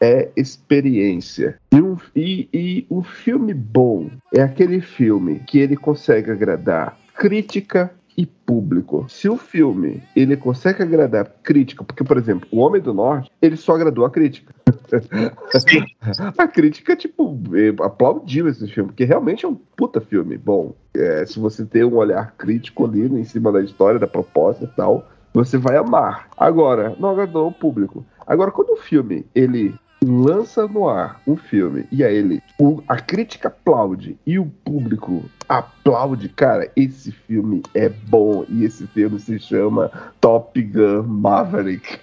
A: é experiência. E um, e, e um filme bom é aquele filme que ele consegue agradar crítica e público. Se o filme ele consegue agradar crítica, porque por exemplo, O Homem do Norte, ele só agradou a crítica. *laughs* a crítica tipo eh, aplaudiu esse filme, porque realmente é um puta filme. Bom, é, se você tem um olhar crítico ali em cima da história, da proposta e tal, você vai amar. Agora, não agradou o público. Agora, quando o filme ele lança no ar um filme e aí ele o- a crítica aplaude e o público aplaude, cara, esse filme é bom e esse filme se chama Top Gun Maverick.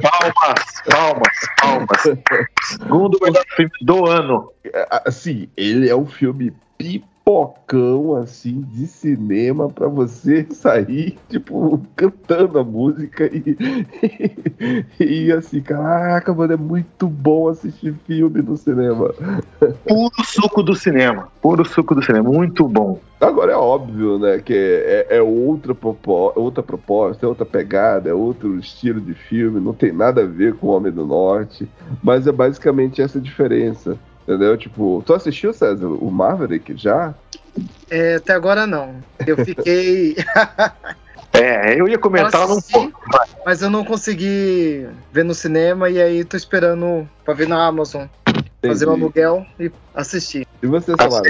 B: Palmas, palmas, palmas. Segundo melhor filme do ano.
A: assim, ele é um filme pipocão assim de cinema pra você *laughs* sair, tipo, cantando a música e, e, *laughs* e assim, caraca, mano, é muito bom assistir filme no cinema. *laughs*
B: Puro suco do cinema. Puro suco do cinema. Muito bom.
A: Agora é óbvio, né, que é, é outra, outra proposta, é outra pegada, é outro estilo de filme, não tem nada a ver com o Homem do Norte, mas é basicamente essa diferença. Entendeu? Tipo, tu assistiu, César, o Maverick já?
C: É, até agora não. Eu fiquei. *laughs*
B: É, eu ia comentar
C: Eu
B: um
C: assisti.
B: pouco.
C: Mas eu não consegui ver no cinema e aí tô esperando pra ver na Amazon. Fazer um
A: Entendi.
C: aluguel e assistir.
A: E você, Samara?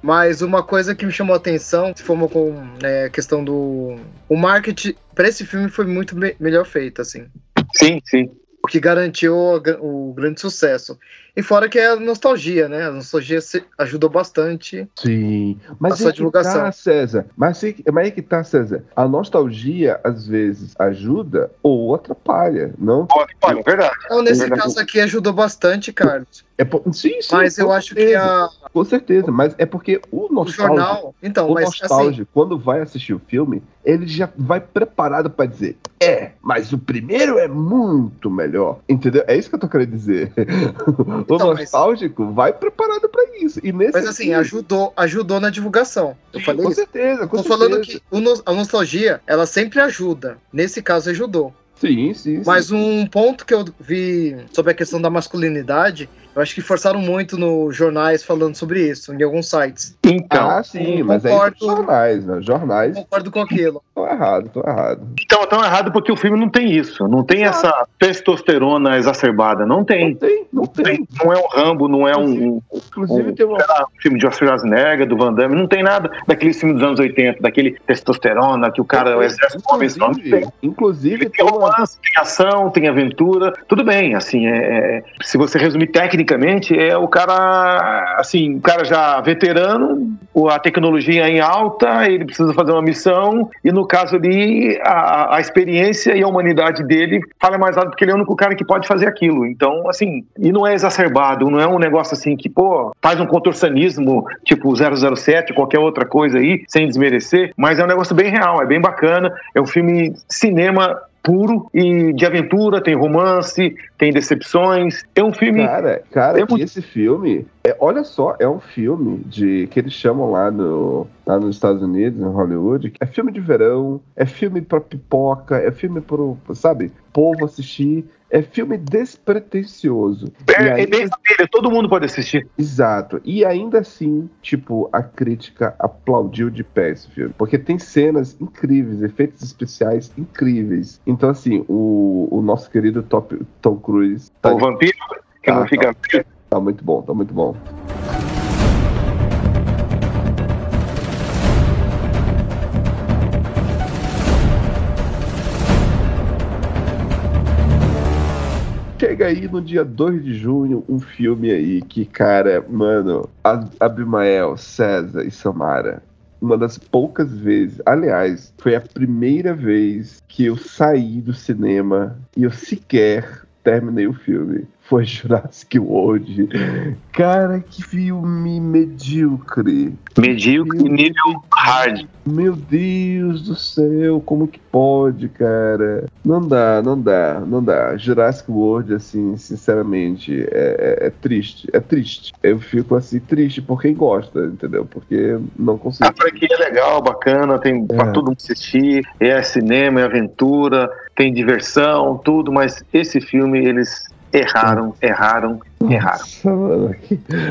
C: Mas uma coisa que me chamou a atenção, se formou com é, a questão do. O marketing pra esse filme foi muito me- melhor feito, assim.
B: Sim, sim.
C: O que garantiu gra- o grande sucesso. E fora que é a nostalgia, né? A nostalgia ajudou bastante.
A: Sim, mas
C: A sua
A: aí que
C: divulgação.
A: tá, César. Mas aí, mas aí que tá, César. A nostalgia, às vezes, ajuda ou atrapalha, não?
B: Olha, olha, é verdade.
C: Então, nesse
B: verdade.
C: caso aqui, ajudou bastante, Carlos.
A: É por- Sim, sim.
C: Mas eu acho que
A: certeza,
C: a,
A: Com certeza, mas é porque o
C: o
A: nostálgico,
C: jornal. Então,
A: o
C: mas assim,
A: nostálgico, quando vai assistir o filme, ele já vai preparado pra dizer, é, mas o primeiro é muito melhor. Entendeu? É isso que eu tô querendo dizer. *laughs* o
C: Então, mas-
A: nostálgico vai preparado pra isso. E nesse
C: mas assim,
A: filme-
C: ajudou, ajudou na divulgação. Eu falei
A: com
C: isso.
A: certeza, com
C: Tô
A: certeza.
C: falando que a nostalgia, ela sempre ajuda. Nesse caso, ajudou.
A: Sim, sim, sim.
C: Mas um ponto que eu vi sobre a questão da masculinidade, eu acho que forçaram muito nos jornais falando sobre isso, em alguns sites.
B: Então,
A: ah, sim, mas aí
C: concordo.
A: são jornais, né? Jornais
C: Concordo com aquilo.
A: estão errados, estão errados.
B: então tão errado porque o filme não tem isso. Não tem essa testosterona exacerbada. Não
A: Não
B: tem.
A: tem, não
B: Não,
A: tem.
B: tem. não é um Rambo, não é um, um,
A: Inclusive
B: um-
A: tem uma.
B: lá, um filme de Schwarzenegger, do Van Damme. Não tem nada daquele filme dos anos 80, daquele testosterona que o cara, o exército. Não tem.
A: Inclusive, inclusive
B: Ele
A: tem
B: tem
A: uma.
B: romance, tem ação, tem aventura, tudo bem, assim, é, é- se você resumir tecnicamente, é o cara, assim, o cara já veterano, a tecnologia em alta, ele precisa fazer uma missão, e no caso ali, a, a experiência e a humanidade dele fala mais alto, porque ele é o único cara que pode fazer aquilo, então, assim, e não é exacerbado, não é um negócio assim que, pô, faz um contorcionismo, tipo 007, qualquer outra coisa aí, sem desmerecer, mas é um negócio bem real, é bem bacana, é um filme cinema puro e de aventura, tem romance, tem decepções. É um filme.
A: Cara, cara,
B: É muito-
A: esse filme, é, olha só, é um filme de que eles chamam lá, no, lá nos Estados Unidos, em Hollywood, é filme de verão, é filme pra pipoca, é filme pro, sabe, povo assistir, é filme despretensioso.
B: É, é
A: ainda-
B: bem família, todo mundo pode assistir.
A: Exato. E ainda assim, tipo, a crítica aplaudiu de pé esse filme. Porque tem cenas incríveis, efeitos especiais incríveis. Então, assim, o, o nosso querido top, Tom Cruise tá,
B: O vampiro, que
A: Tá,
B: não fica.
A: tá muito bom, tá muito bom. Chega aí no dia 2 de junho um filme aí que, cara, mano, Ab- Abimael, César e Samara, uma das poucas vezes, aliás, foi a primeira vez que eu saí do cinema e eu sequer terminei o filme. Foi Jurassic World. Cara, que filme medíocre.
B: Medíocre e nível hard.
A: Meu Deus do céu, como que pode, cara? Não dá, não dá, não dá. Jurassic World, assim, sinceramente, é, é- é triste, é triste. Eu fico assim, triste por quem gosta, entendeu? Porque não consigo.
B: A franquia é legal, bacana, tem pra
A: É.
B: todo mundo assistir. É cinema, é aventura, tem diversão, tudo, mas esse filme eles erraram, erraram, erraram.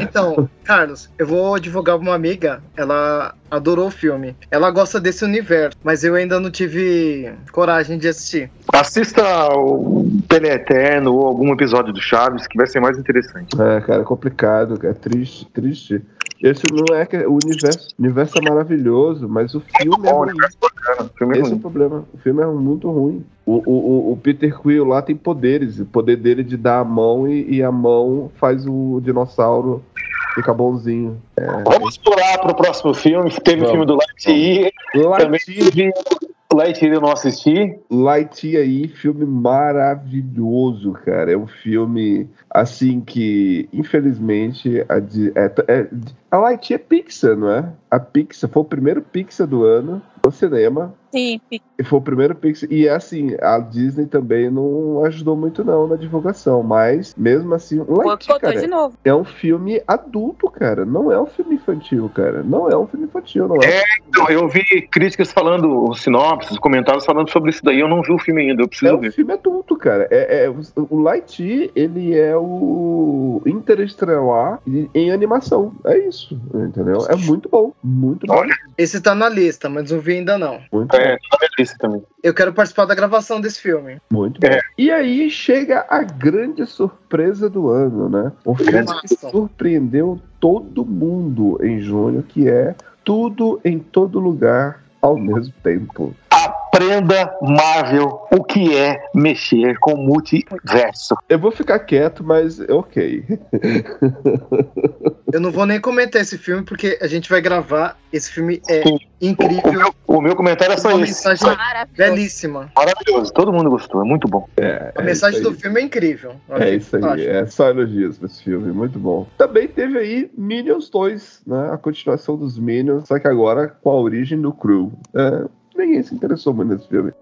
C: Então, Carlos, eu vou advogar uma amiga, ela adorou o filme. Ela gosta desse universo, mas eu ainda não tive coragem de assistir.
B: Assista o Pelé Eterno ou algum episódio do Chaves, que vai ser mais interessante.
A: É, cara, é complicado, é triste, triste. Esse não é que o universo, o universo é maravilhoso, mas o filme é
B: Bom,
A: ruim.
B: o filme é
A: Esse é o problema. O filme é muito ruim. O, o, o- o Peter Quill lá tem poderes. O poder dele é de dar a mão e, e a mão faz o dinossauro ficar bonzinho.
B: Vamos pular pro próximo filme. Teve o filme do Lightyear. Também
A: Lightyear,
B: tive Lightyear eu não assisti.
A: Lightyear aí, filme maravilhoso, cara. É um filme, assim, que, infelizmente, a, é, é, a Lightyear é Pixar, não é? A Pixar foi o primeiro Pixar do ano no cinema.
D: Sim,
A: E Foi o primeiro Pixar. E assim, a Disney também não ajudou muito não na divulgação. Mas, mesmo assim, Lightyear, cara,
D: de novo.
A: é um filme adulto, cara. Não é um filme infantil, cara. Não é um filme infantil, não é.
B: Então, eu vi críticas falando, sinopses, comentários falando sobre isso daí. Eu não vi o filme ainda, eu
A: É
B: preciso
A: um
B: ver.
A: filme adulto, cara. É, é- o Lightyear, ele é o Interestelar em animação. É isso, entendeu? É muito bom. Muito bom.
B: Olha.
C: Esse tá na lista, mas não vi ainda não.
A: Muito
B: É, tá minha lista também.
C: Eu quero participar da gravação desse filme.
A: Muito bom.
B: É.
A: E aí chega a grande surpresa do ano, né? O filme que surpreendeu todo mundo em junho, que é Tudo em Todo Lugar ao mesmo tempo.
B: Aprenda, Marvel, o que é mexer com multiverso.
A: Eu vou ficar quieto, mas ok. *laughs*
C: Eu não vou nem comentar esse filme porque a gente vai gravar. Esse filme é
B: Sim. O
C: incrível,
B: meu, o meu comentário é só
C: uma
B: esse.
C: mensagem
D: Maravilhoso.
C: belíssima.
B: Maravilhoso. Todo mundo gostou, é muito bom.
A: É,
C: A
A: é
C: mensagem
A: isso
C: do filme é incrível.
A: É isso aí,
C: fantástico.
A: é só elogios pra esse filme, muito bom. Também teve aí Minions 2, né? A continuação dos Minions, só que agora com a origem do Crew. É, ninguém se interessou muito nesse filme.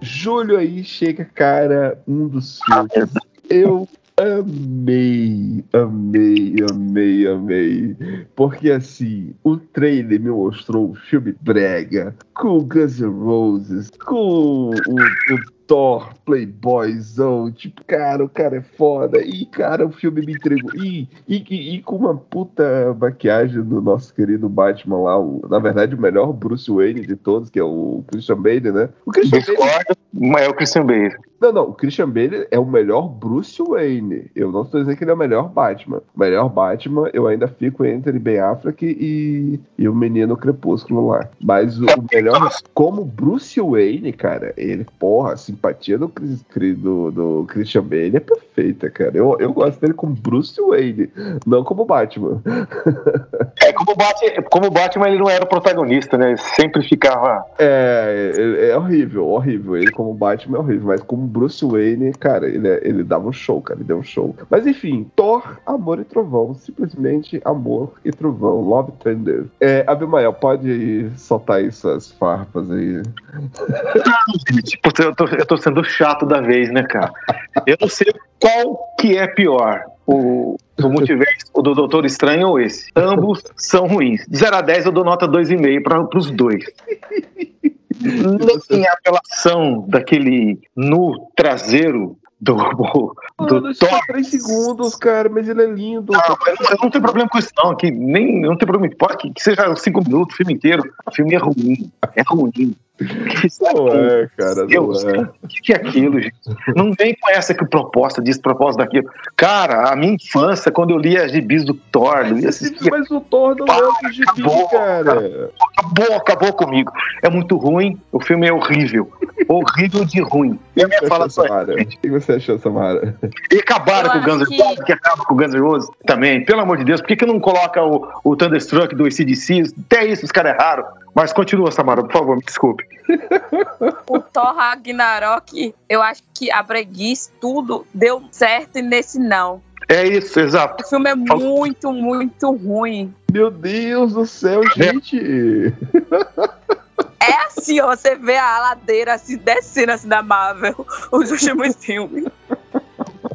A: Julho aí chega, cara, um dos filmes. Eu amei, amei, amei, amei. Porque assim, o trailer me mostrou um filme brega, com Guns N' Roses, com o, o Thor, Playboyzão. Tipo, cara, o cara é foda. E, cara, o filme me entregou. E, e, e- e com uma puta maquiagem do nosso querido Batman lá, o, na verdade, o melhor Bruce Wayne de todos, que é o Christian Bale, né? O Christian Bale
B: Discordo, mas é o Christian Bale.
A: não, não, o Christian Bale é o melhor Bruce Wayne. Eu não estou dizendo que ele é o melhor Batman. O melhor Batman, eu ainda fico entre Ben Affleck e, e o menino Crepúsculo lá. Mas o, o melhor, como Bruce Wayne, cara, ele, porra, a simpatia do, Chris- do, do Christian Bale é perfeita, cara. Eu, eu gosto dele como Bruce Wayne, não como Batman. *laughs*
B: É, como Batman, como Batman ele não era o protagonista, né? Ele sempre ficava.
A: É, é, é horrível, horrível. Ele como Batman é horrível, mas como Bruce Wayne, cara, ele, é- ele dava um show, cara, ele deu um show. Mas enfim, Thor, Amor e Trovão, simplesmente Amor e Trovão, Love Thunder. É, Abimael, pode soltar aí suas farpas aí.
B: Tipo, eu tô, eu tô sendo chato da vez, né, cara? Eu não sei qual que é pior. O do multiverso, o do Doutor Estranho ou esse. Ambos são ruins. De 0 a 10 eu dou nota 2,5 para os dois. Nem a apelação daquele nu traseiro do, do
A: Mano, só
B: Thor.
A: três segundos, cara, mas ele é lindo.
B: Não, eu não, eu não tenho problema com isso, não. Que nem, não tenho problema. Pode que, que seja cinco minutos, o filme inteiro. O filme é ruim. É ruim. Isso é
A: Não é, cara, não
B: Deus,
A: é.
B: o que que é aquilo, gente? Não vem com essa que proposta disso, proposta daquilo. Cara, a minha infância, quando eu lia gibis do Thor, eu ia assistir,
A: Mas o Thor não é o gibi,
B: acabou,
A: cara.
B: acabou, acabou comigo. É muito ruim, o filme é horrível. horrível de ruim.
A: O
B: Eu
A: que
B: ia
A: você
B: falar
A: achou,
B: só
A: Samara? O que você achou, Samara?
B: E acabaram
D: Eu
B: com o Guns N'
D: que-
B: que acaba com o Guns N' Roses também. Pelo amor de Deus, por que, que não coloca o, o Thunderstruck do ACDC? Até isso os caras erraram. Mas continua, Samara, por favor, me desculpe. *laughs*
D: O Thor Ragnarok, eu acho que a breguice, tudo deu certo e nesse não.
B: É isso, exato.
D: O filme é muito, muito ruim.
A: Meu Deus do céu, gente!
D: É assim, ó, você vê a ladeira assim, descendo assim da Marvel, *laughs* os últimos filmes.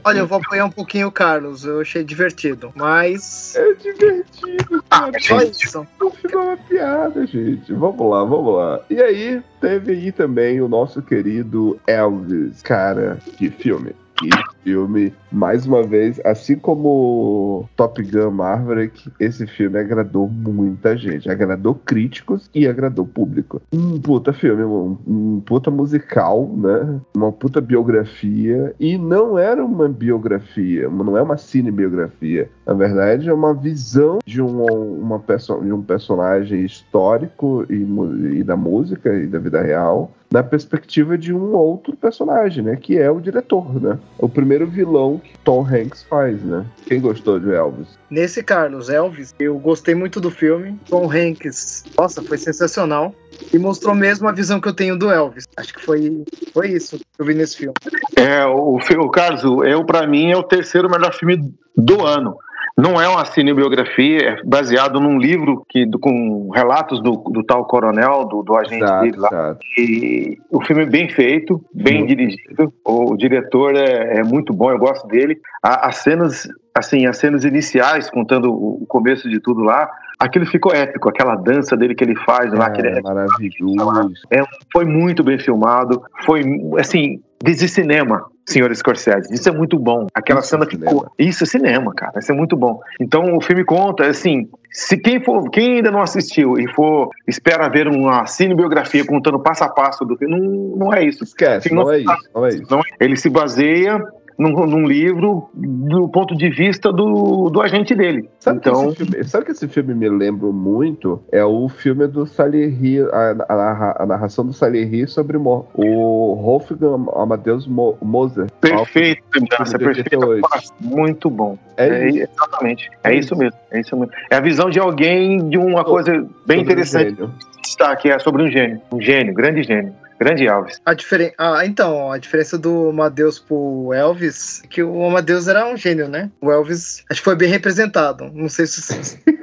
C: Olha, eu vou apoiar um pouquinho o Carlos. Eu achei divertido. Mas.
A: É divertido, cara.
C: Só isso.
A: O filme é uma piada, gente. Vamos lá, vamos lá. E aí, teve aí também o nosso querido Elvis. Cara, que filme. Que filme, mais uma vez, assim como Top Gun Maverick, esse filme agradou muita gente. Agradou críticos e agradou público. Um puta filme, um, um puta musical, né? Uma puta biografia. E não era uma biografia, não é uma cinebiografia. Na verdade, é uma visão de um, uma perso de um personagem histórico e, e da música e da vida real na perspectiva de um outro personagem, né? Que é o diretor, né? O primeiro vilão que Tom Hanks faz, né? Quem gostou de Elvis?
C: Nesse Carlos, Elvis, eu gostei muito do filme. Tom Hanks, nossa, foi sensacional. E mostrou mesmo a visão que eu tenho do Elvis. Acho que foi, foi isso que eu vi nesse filme.
B: É, o, o Carlos, eu, para mim, é o terceiro melhor filme do ano. Não é uma cinebiografia, é baseado num livro que, com relatos do, do tal coronel, do, do agente exato, dele lá. Exato. E o filme é bem feito, bem dirigido. O, diretor é, é, muito bom, eu gosto dele. as cenas, assim, as cenas iniciais, contando o começo de tudo lá, aquilo ficou épico, aquela dança dele que ele faz lá, é,
A: é maravilhoso.
B: É, foi muito bem filmado, foi assim, diz cinema senhor Scorsese. Isso é muito bom. Aquela isso cena é ficou. Isso é cinema, cara. Isso é muito bom. Então o filme conta, assim, se quem for, quem ainda não assistiu e for espera ver uma cinebiografia contando passo a passo do filme, não, não é isso.
A: Esquece, não, não, é isso, não é isso. Não, é.
B: ele se baseia num, num, livro do ponto de vista do, do agente dele.
A: Sabe, então... que filme, sabe que esse filme me lembra muito? É o filme do Salieri, a, a, a narração do Salieri sobre o, o Wolfgang Amadeus Mo, Mozart.
B: Perfeito, lembrança, perfeito. Muito bom. É, é isso. Exatamente. É, é isso mesmo. É isso mesmo. É a visão de alguém de uma coisa bem interessante. Um está que é sobre um gênio, um gênio, grande gênio. Grande Elvis.
C: A diferen... Ah, então, a diferença do Amadeus pro Elvis é que o Amadeus era um gênio, né? O Elvis acho que foi bem representado. Não sei se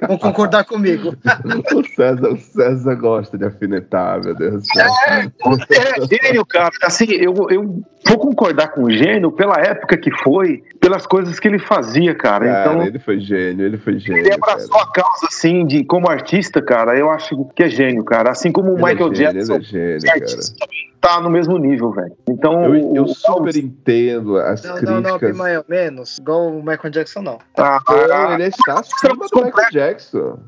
C: vão concordar comigo. *laughs*
A: o, César, o César gosta de afinetar, meu Deus do céu.
B: É, é gênio, cara. Assim, eu, eu vou concordar com o gênio pela época que foi, pelas coisas que ele fazia, cara. cara então,
A: ele foi gênio, ele foi gênio.
B: Ele abraçou cara. a causa, assim, de como artista, cara. Eu acho que é gênio, cara. Assim como o ele é Michael é gênio, Jackson. Ele é gênio, artista, tá no mesmo nível, velho. Então.
A: Eu, eu super entendo as não, críticas. Não, não,
C: mais ou menos. Igual o Michael Jackson, não.
A: Ah, ah ele está acima do Michael Jackson.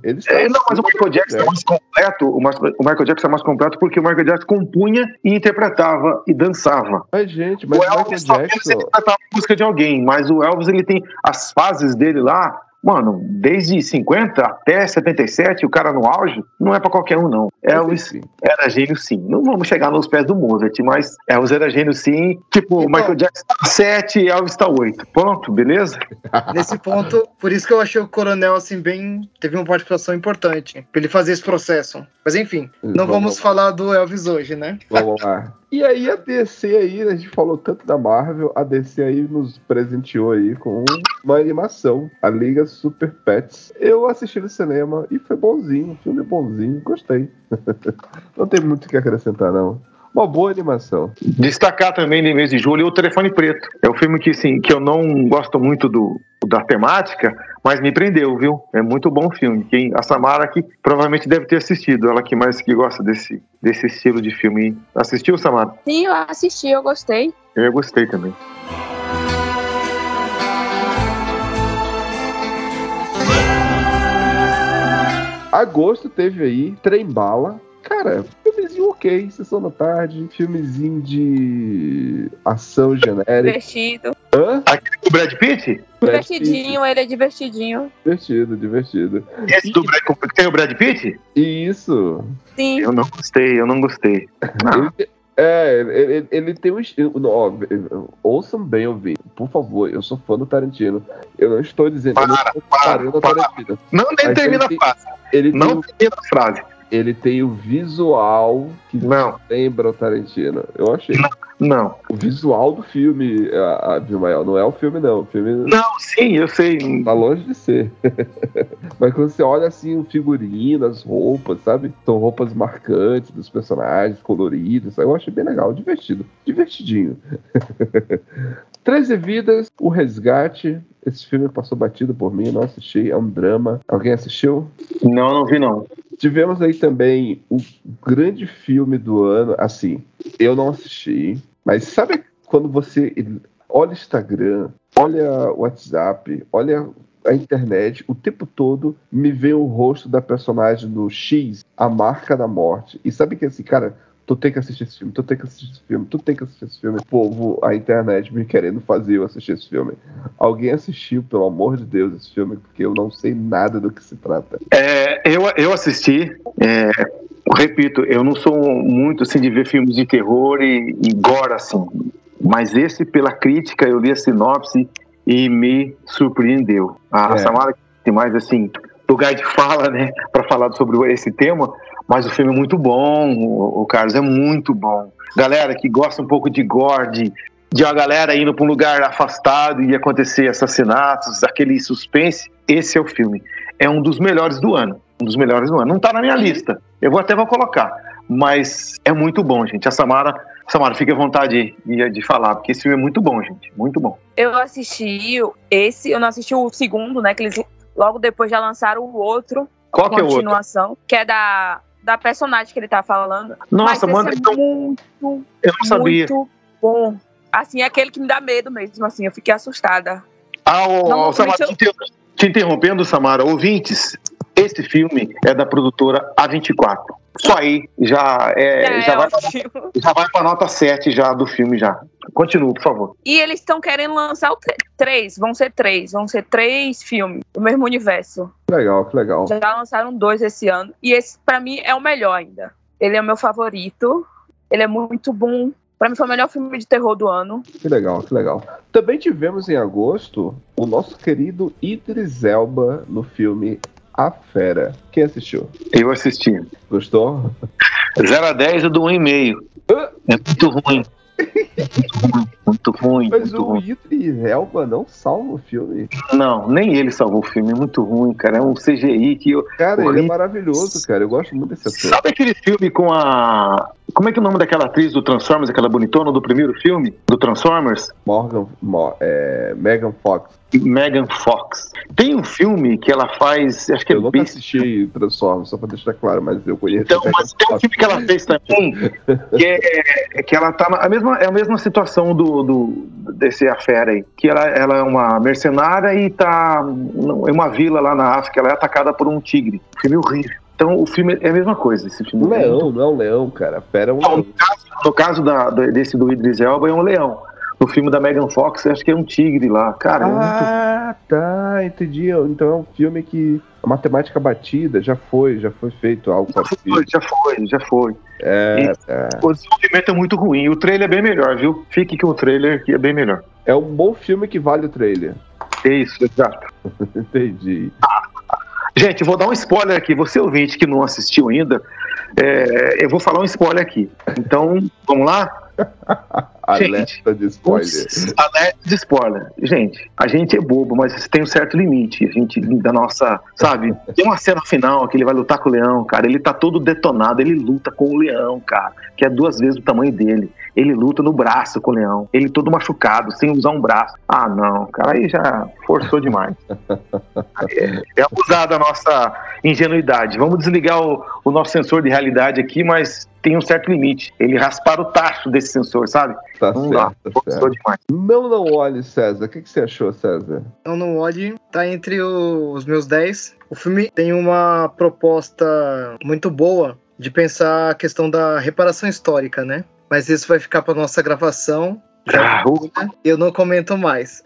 A: Ele está
B: é, não, mas o Michael Jackson é mais completo. O Michael Jackson é mais completo porque o Michael Jackson compunha e interpretava e dançava.
A: Mas, gente, mas o, o Michael Jackson. Ele
B: interpretava a música de alguém, mas o Elvis ele tem as fases dele lá Mano, desde 50 até 77, o cara no auge, não é para qualquer um, não. Elvis era gênio, sim. Não vamos chegar nos pés do Mozart, mas Elvis era gênio, sim. Tipo, então, Michael Jackson tá 7 e Elvis tá 8. Pronto, beleza? *laughs* *laughs*
C: Nesse ponto, por isso que eu achei o Coronel, assim, bem. Teve uma participação importante pra ele fazer esse processo. Mas enfim, não vamos, vamos falar do Elvis hoje, né?
A: Vamos lá. E aí a DC aí, a gente falou tanto da Marvel, a DC aí nos presenteou aí com uma animação, a Liga Super Pets. Eu assisti no cinema e foi bonzinho, filme bonzinho, gostei. *laughs* não tem muito o que acrescentar não. Uma boa animação.
B: Destacar também no mês de julho o Telefone Preto. É um filme que, assim, que eu não gosto muito do, da temática, mas me prendeu, viu? É muito bom o filme. Quem, a Samara que provavelmente deve ter assistido, ela que mais que gosta desse, desse estilo de filme. Assistiu, Samara?
D: Sim, eu assisti, eu gostei.
B: Eu gostei também.
A: Agosto teve aí Trem Bala, Cara, filmezinho ok, sessão da tarde, filmezinho de ação genérica.
D: Divertido.
B: Hã? Aquele com o Brad Pitt?
D: Divertidinho, ele é divertidinho.
A: Divertido, divertido.
B: Esse do Brad, tem o Brad Pitt?
A: Isso.
D: Sim.
B: Eu não gostei, eu não gostei.
A: Não. *laughs* Ele, é, ele, ele, tem um estilo. Ó, ouçam bem, ouvir. Por favor, eu sou fã do Tarantino. Eu não estou dizendo.
B: Para,
A: eu não
B: estou para, para. Tarantino. Não nem termina a frase. Ele não tem, termina a frase
A: ele tem o visual que
B: não.
A: lembra o Tarantino. Eu achei.
B: Não. Não.
A: O visual do filme, a, a Vilmael, não é o filme, não. O filme.
B: Não, sim, eu sei.
A: Tá longe de ser. *laughs* Mas quando você olha assim o figurino, as roupas, sabe? São roupas marcantes dos personagens, coloridas. Eu achei bem legal, divertido. Divertidinho. *laughs* Treze Vidas, O Resgate. Esse filme passou batido por mim, não assisti. É um drama. Alguém assistiu?
B: Não, não vi não.
A: Tivemos aí também o grande filme do ano. Assim, eu não assisti, mas sabe quando você olha Instagram, olha o WhatsApp, olha a internet, o tempo todo me vê o rosto da personagem do X, a marca da morte. E sabe que assim, cara, tu tem que assistir esse filme, tu tem que assistir esse filme, tu tem que assistir esse filme. O povo, a internet me querendo fazer eu assistir esse filme. Alguém assistiu, pelo amor de Deus, esse filme, porque eu não sei nada do que se trata.
B: É, eu, eu assisti, é, repito, eu não sou muito assim de ver filmes de terror e, e gore assim, mas esse, pela crítica, eu li a sinopse e me surpreendeu. A,
A: É.
B: Samara tem mais assim lugar de fala, né, para falar sobre esse tema, mas o filme é muito bom, o, o Carlos é muito bom. Galera que gosta um pouco de gore, de, uma galera indo para um lugar afastado e acontecer assassinatos, aquele suspense, esse é o filme. É um dos melhores do ano, um dos melhores do ano. Não tá na minha lista, eu vou até vou colocar, mas é muito bom, gente. A Samara, Samara, fique à vontade de, de falar, porque esse filme é muito bom, gente, muito bom.
D: Eu assisti esse, eu não assisti o segundo, né? Que eles logo depois já lançaram o outro,
B: Qual que é o outro?
D: continuação, que é da, da personagem que ele tá falando.
B: Nossa, manda
D: esse
B: então.
D: é muito,
B: Eu não sabia.
D: muito bom. Assim, é aquele que me dá medo mesmo, assim, eu fiquei assustada.
B: Ah, o,
D: Não,
B: o Samara,
D: eu-
B: te interrompendo, Samara, ouvintes, esse filme é da produtora A24. Só aí já, é,
D: É,
B: já, vai,
D: ótimo.
B: já vai pra nota 7 já do filme já. Continua, por favor.
D: E eles estão querendo lançar o três, vão ser três, vão ser três filmes do mesmo universo.
A: Legal, que legal.
D: Já lançaram dois esse ano. E esse, pra mim, é o melhor ainda. Ele é o meu favorito. Ele é muito bom. Pra mim, foi o melhor filme de terror do ano.
A: Que legal, que legal. Também tivemos em agosto o nosso querido Idris Elba no filme A Fera. Quem assistiu?
B: Eu assisti.
A: Gostou?
B: 0 a 10 eu dou 1,5. É muito ruim. Muito ruim,
A: Mas
B: muito
A: o
B: ruim.
A: Idris Elba não salva o filme.
B: Não, nem ele salvou o filme. É muito ruim, cara. É um CGI que eu.
A: Cara, ele é maravilhoso, cara. Eu gosto muito desse ator.
B: Sabe aquele filme com a. Como é que é o nome daquela atriz do Transformers, aquela bonitona do primeiro filme? Do Transformers?
A: Morgan, Mo- é, Megan Fox.
B: Megan Fox. Tem um filme que ela faz, acho que é
A: Eu nunca
B: Beast.
A: assisti Transformers, só pra deixar claro, mas eu conheço.
B: Então, mas tem um filme que ela fez também, que é que ela tá na a mesma, é a mesma situação do, do desse afera aí, que ela, ela é uma mercenária e tá em uma vila lá na África, ela é atacada por um tigre. Filme horrível. Então o filme é a mesma coisa, esse filme.
A: Um leão, não é um leão, cara. Fera é um
B: Não,
A: leão.
B: no caso, no caso da, desse do Idris Elba é um leão. No filme da Megan Fox, acho que é um tigre lá. Cara, é muito
A: Ah, tá, entendi. Então é um filme que a matemática batida já foi, já foi feito algo
B: Já
A: parecido.
B: foi, já foi, já foi.
A: É, é.
B: O desenvolvimento é muito ruim. O trailer é bem melhor, viu? Fique com o trailer que é bem melhor.
A: é um bom filme que vale o trailer.
B: É isso, exato. *laughs*
A: Entendi.
B: Gente, vou dar um spoiler aqui. Você ouvinte que não assistiu ainda, é, eu vou falar um spoiler aqui. Então, vamos lá? *laughs*
A: Alerta de spoiler.
B: Alerta de spoiler. Gente, a gente é bobo, mas tem um certo limite. A gente, da nossa, sabe? Tem uma cena final que ele vai lutar com o leão, cara. Ele tá todo detonado. Ele luta com o leão, cara, que é duas vezes o tamanho dele. Ele luta no braço com o leão. Ele todo machucado, sem usar um braço. Ah, não, cara, aí já forçou demais. É, é abusar da nossa ingenuidade. Vamos desligar o, o nosso sensor de realidade aqui, mas tem um certo limite. Ele raspar o tacho desse sensor, sabe?
A: Tá
B: Não dá.
A: certo, tá
B: Forçou
A: certo.
B: demais.
A: Não, não olhe, César. O que, que você achou, César?
C: Eu não olhe, tá entre os meus 10. O filme tem uma proposta muito boa de pensar a questão da reparação histórica, né? Mas isso vai ficar para nossa gravação.
B: Ah,
C: Eu não comento mais.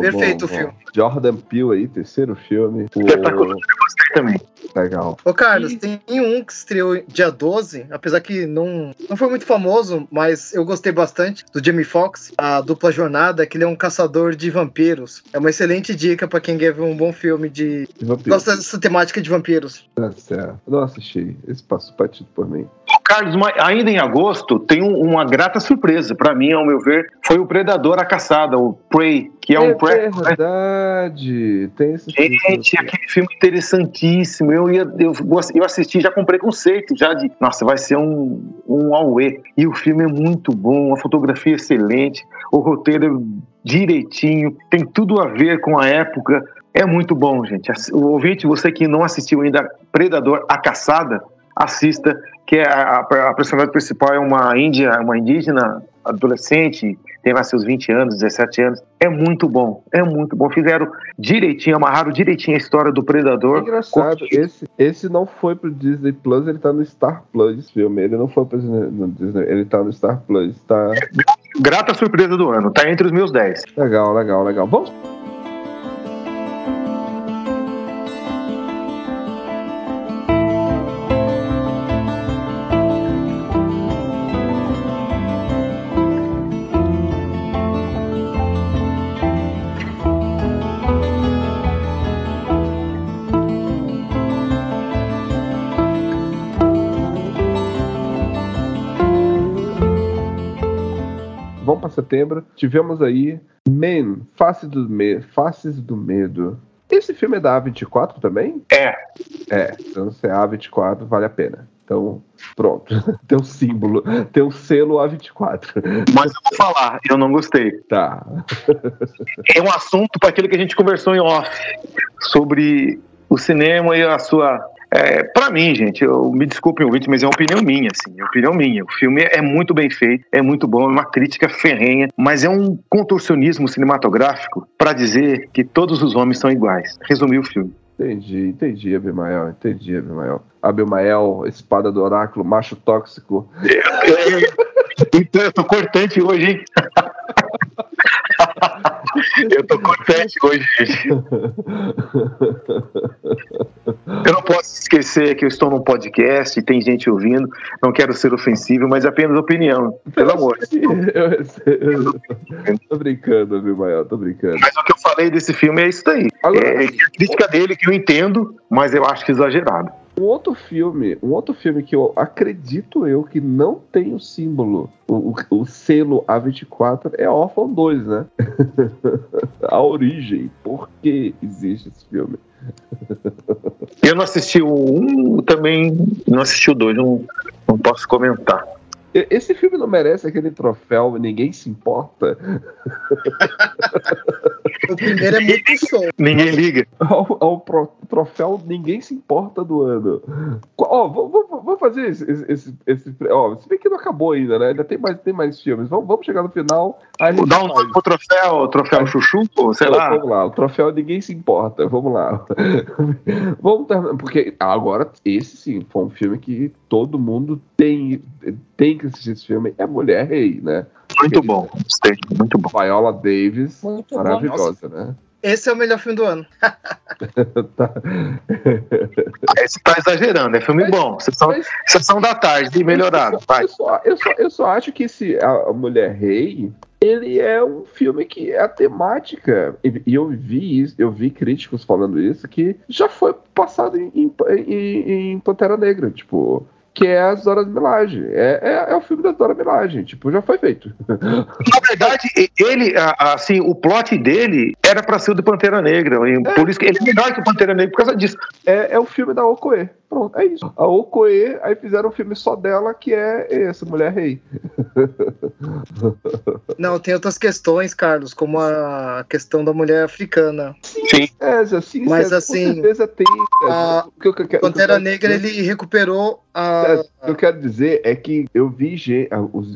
C: Perfeito o filme.
A: Jordan Peele aí, terceiro filme.
B: Espetacular. gostei também.
A: Legal.
C: Ô, Carlos, tem um que estreou dia 12, apesar que não, não foi muito famoso, mas eu gostei bastante, do Jamie Foxx, a dupla jornada, que ele é um caçador de vampiros. É uma excelente dica pra quem quer ver um bom filme de.
A: E.
C: Gosta dessa temática de vampiros.
A: Tá certo. Não assisti. Esse passou batido por mim.
B: Carlos, mas ainda em agosto, tem um- uma grata surpresa. Pra mim, ao meu ver, foi o Predador a Caçada, o Prey, que é um pré.
A: verdade. Tem esse filme.
B: Gente, aquele filme interessantíssimo. Eu, ia, eu, eu assisti, já com preconceito, já de, nossa, vai ser um, um auê. E o filme é muito bom, a fotografia é excelente, o roteiro é direitinho, tem tudo a ver com a época. É muito bom, gente. O ouvinte, você que não assistiu ainda Predador, A Caçada, assista, que é a, a personagem principal é uma índia, uma indígena adolescente, tem lá seus 20 anos, 17 anos. É muito bom, é muito bom. Fizeram direitinho, amarraram direitinho a história do
A: É
B: Predador.
A: engraçado, esse, esse não foi pro Disney Plus, ele tá no Star Plus esse filme. Ele não foi pro Disney, ele tá no Star Plus. Tá
B: Grata surpresa do ano, tá entre os meus 10.
A: legal, legal, legal. Vamos. Setembro. Tivemos aí Men, Faces do, Me Faces do Medo. Esse filme é da A24 também?
B: É.
A: É, então se é A24, vale a pena. Então, pronto. *laughs* Tem um símbolo, tem um selo A24.
B: Mas eu vou falar, eu não gostei.
A: Tá.
B: É um assunto para aquilo que a gente conversou em off sobre o cinema e a sua. É, para mim, gente, eu me desculpem ouvinte, mas é uma opinião minha, assim, é opinião minha. O filme é muito bem feito, é muito bom, é uma crítica ferrenha, mas é um contorcionismo cinematográfico para dizer que todos os homens são iguais. Resumir o filme.
A: Entendi, entendi, Abimael, entendi, Abimael. Abimael, espada do oráculo, macho tóxico. *laughs*
B: Então eu tô cortante hoje, hein? *laughs* eu tô cortante hoje, gente. Eu não posso esquecer que eu estou num podcast e tem gente ouvindo. Não quero ser ofensivo, mas é apenas opinião. Pelo amor.
A: Eu, eu, tô brincando, Abimael, tô brincando.
B: Mas o que eu falei desse filme é isso daí.
A: Agora-
B: É, é a crítica dele que eu entendo, mas eu acho que exagerado.
A: Um outro filme, um outro filme que eu acredito eu que não tem o símbolo, o, o- selo A24 é Orphan 2, né? *laughs* A origem, por que existe esse filme?
B: Eu não assisti o um, também não assisti o dois, não, não posso comentar.
A: Esse filme não merece aquele troféu, ninguém se importa. *laughs*
C: O primeiro é muito show.
B: Ninguém liga.
A: Ao, ao pro- troféu Ninguém Se Importa do ano. Ó, vamos, fazer esse. esse, esse, esse- ó, se bem que não acabou ainda, né? Ainda tem mais, tem mais filmes. Vamos, vamos chegar no final.
B: Dá um nome pro troféu, troféu chuchu, sei lá.
A: Vamos lá, o troféu ninguém se importa. Vamos lá. *laughs* vamos terminar. Porque agora, esse sim, foi um filme que todo mundo tem, tem que assistir esse filme. É Mulher Rei, né?
B: Muito bom, gostei, muito bom.
A: Viola Davis,
D: Muito bom.
A: maravilhosa, né?
C: Esse é o melhor filme do ano. *laughs*
A: Tá.
B: Esse tá exagerando, é filme bom. Sessão,
A: Mas-
B: sessão da tarde, melhorado.
A: Eu só, eu, só, eu só acho que esse a, a Mulher Rei ele é um filme que é a temática e, e eu vi isso, eu vi críticos falando isso que já foi passado em, em, em- em Pantera Negra, tipo que é as Dora Milaje. É, é, é o filme da Dora Milaje, tipo, já foi feito. *laughs*
B: Na verdade, ele, a- a- assim, o plot dele era pra ser o do Pantera Negra. e Por isso que ele é melhor que o Pantera Negra por causa disso.
A: É, é o filme da Okoye. Pronto, é isso. A Okoye, aí fizeram um filme só dela, que é esse, Mulher Rei. *laughs*
C: Não, tem outras questões, Carlos, como a questão da mulher africana.
B: Sim.
A: É, assim,
C: Mas,
A: é,
C: assim,
A: com certeza tem.
C: a
A: o que eu- quero-
C: Pantera Negra,
A: dizer-
C: ele recuperou a.
A: É, o que eu quero dizer é que eu vi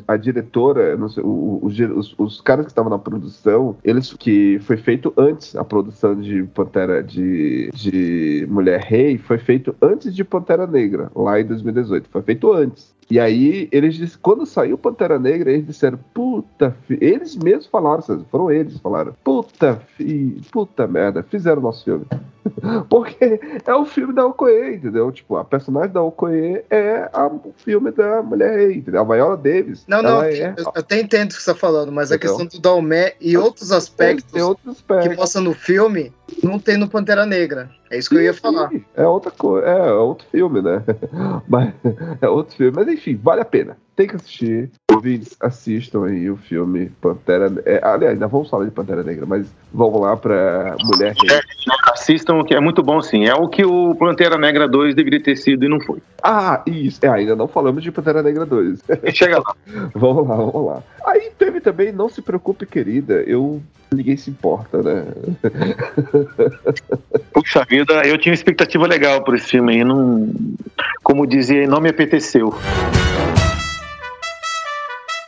A: a, a diretora, não sei, os, os- os caras que estavam na produção, eles que foi feito antes a produção de Pantera de, de Mulher Rei foi feito antes de Pantera Negra, lá em 2018, foi feito antes. E aí eles quando saiu Pantera Negra, eles disseram, puta, fi-" eles mesmos falaram, foram eles que falaram, puta, fi, puta merda, fizeram o nosso filme. *laughs* Porque é o filme da Okoye, entendeu? Tipo, a personagem da Okoye é a- o filme da Mulher entendeu? A Viola Davis.
C: Não, não,
A: ela é,
C: eu até entendo o que você está falando, mas a
A: Então.
C: questão do Dalmé e outros aspectos
A: outros
C: que
A: aspectos.
C: mostra no filme não tem no Pantera Negra. É isso que eu ia
A: Sim,
C: falar.
A: sim, É outra coisa, é, é outro filme, né? *laughs* Mas, é outro filme. Mas enfim, vale a pena. Tem que assistir. Ouvintes, assistam aí o filme Pantera é, Aliás, ainda vamos falar de Pantera Negra, mas vamos lá pra Mulher Rei.
B: Assistam, que é muito bom, sim. É o que o Pantera Negra 2 deveria ter sido e não foi.
A: Ah, isso. É, ainda não falamos de Pantera Negra 2.
B: Chega lá. *laughs*
A: vamos lá, vamos lá. Aí teve também Não Se Preocupe, Querida. Eu. Ninguém se importa, né? *laughs*
B: Puxa vida, eu tinha uma expectativa legal por esse filme aí. Não, como dizia, não me apeteceu.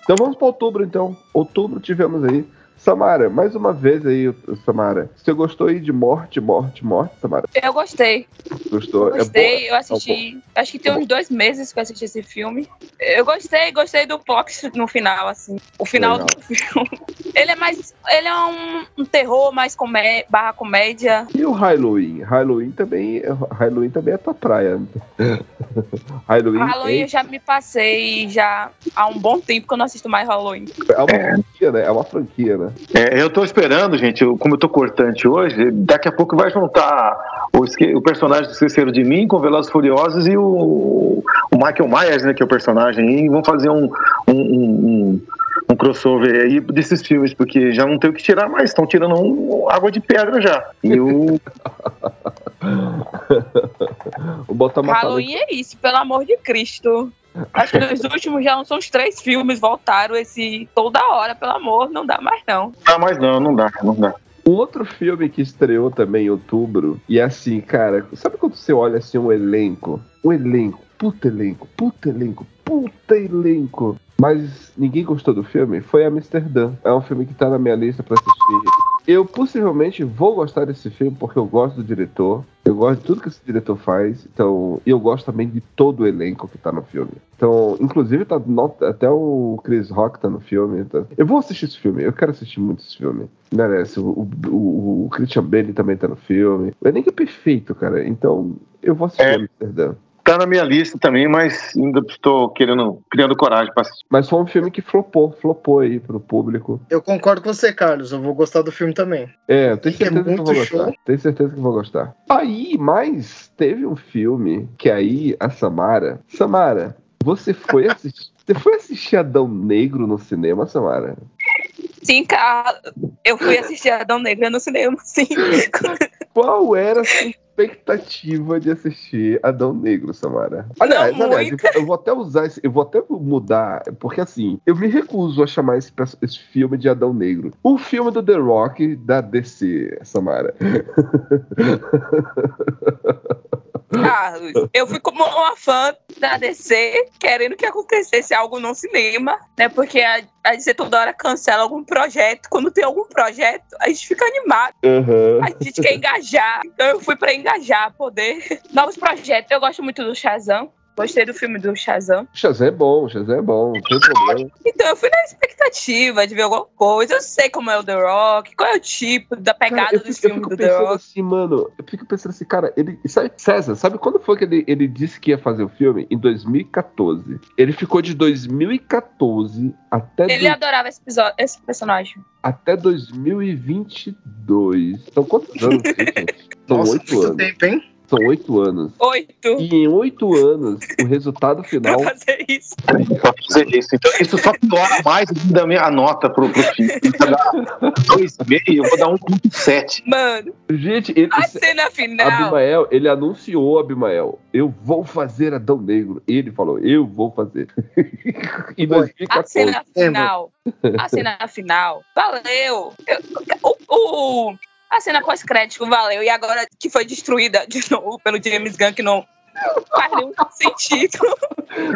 A: Então vamos para outubro, então. Outubro tivemos aí Samara, mais uma vez aí, Samara. Você gostou aí de Morte, Morte, Morte, Samara?
D: Eu gostei.
A: Gostou?
D: Eu gostei,
A: é
D: eu assisti. É acho que tem uns dois meses que eu assisti esse filme. Eu gostei, gostei do plot no final, assim. O final
A: Legal.
D: do filme. *laughs* Ele é mais. Ele é um, um terror mais comé barra comédia.
A: E o Halloween? Halloween também, Halloween também é tua praia. *laughs* Halloween,
D: Halloween eu já me passei já há um bom tempo que eu não assisto mais Halloween.
A: é uma franquia, né? É uma franquia, né?
B: É, eu tô esperando, gente, como eu tô cortante hoje, daqui a pouco vai juntar o, esque- o personagem do Esqueceram de Mim com Velozes Furiosos e o, o Michael Myers, né, que é o personagem, e vão fazer um, um, um- um- um crossover aí desses filmes, porque já não tem o que tirar mais, estão tirando um- água de pedra já. E o, *laughs*
A: O
D: Halloween é isso, pelo amor de Cristo. Acho que nos últimos já não são os três filmes, voltaram esse toda hora, pelo amor, não dá mais não.
B: não dá mais não, não dá, não dá.
A: Um outro filme que estreou também em outubro, e é assim, cara, sabe quando você olha assim um elenco? Um elenco, puta elenco, puta elenco, puta elenco. Mas ninguém gostou do filme? Foi Amsterdã. É um filme que tá na minha lista pra assistir. Eu possivelmente vou gostar desse filme porque eu gosto do diretor. Eu gosto de tudo que esse diretor faz. Então, e eu gosto também de todo o elenco que tá no filme. Então, inclusive, tá no- até o Chris Rock tá no filme. tá? Eu vou assistir esse filme. Eu quero assistir muito esse filme. Merece. O, o, o- o Christian Bale também tá no filme. O elenco é perfeito, cara. Então, eu vou assistir
B: É.
A: Amsterdã.
B: Tá na minha lista também, mas ainda estou querendo, criando coragem para assistir.
A: Mas foi um filme que flopou, flopou aí pro público.
C: Eu concordo com você, Carlos. Eu vou gostar do filme também.
A: É, eu tenho
C: é
A: certeza que, eu vou gostar.
C: show.
A: Tenho certeza que eu vou gostar. Aí, mas teve um filme que aí a Samara. Samara, você foi assistir. *laughs* Você foi assistir Adão Negro no cinema, Samara?
D: Sim, cara, eu fui assistir Adão Negra no cinema, sim.
A: Qual era a sua expectativa de assistir Adão Negro, Samara? Aliás,
D: Não
A: aliás, eu vou- até usar esse, eu vou até mudar, porque assim, eu me recuso a chamar esse, esse filme de Adão Negro. O filme do The Rock da DC, Samara. *laughs*
D: Carlos, eu fui como uma fã da DC, querendo que acontecesse algo no cinema, né? Porque a, a DC toda hora cancela algum projeto. Quando tem algum projeto, a gente fica animado,
A: Aham.
D: a gente quer engajar. Então eu fui pra engajar, poder. Novos projetos. Eu gosto muito do Shazam. Gostei do filme do Shazam.
A: Shazam é bom, Shazam é bom, não tem problema.
D: Então eu fui na expectativa de ver alguma coisa. Eu sei como é o The Rock, qual é o tipo da pegada
A: Cara, eu
D: dos
A: fico,
D: filmes
A: fico
D: do The
A: pensando
D: Rock.
A: assim, mano. Eu fico pensando assim, cara, ele. Sabe, César, sabe quando foi que ele, ele disse que ia fazer o filme? Em 2014. Ele ficou de 2014 até,
D: Ele
A: do-
D: adorava esse, episódio, esse personagem.
A: até 2022. São quantos anos, isso, gente? São oito anos.
C: tempo, hein?
A: São oito anos.
D: Oito.
A: E em oito anos, o resultado *laughs* final.
D: Pra fazer isso.
B: Pra fazer isso. Então, isso só piora mais ainda a minha nota pro, pro. Eu vou dar 2,5, eu vou dar 1,7.
D: Mano,
A: Gente, ele,
D: a cena final.
A: Abimael, ele anunciou, Abimael, eu vou fazer Adão Negro. Ele falou, eu vou fazer. *laughs* em
C: Foi.
D: A
A: 2014.
D: cena final. A cena final. Valeu. Eu- o, o- a cena pós-crédito valeu. E agora que foi destruída de novo pelo James Gunn, que não faz nenhum sentido.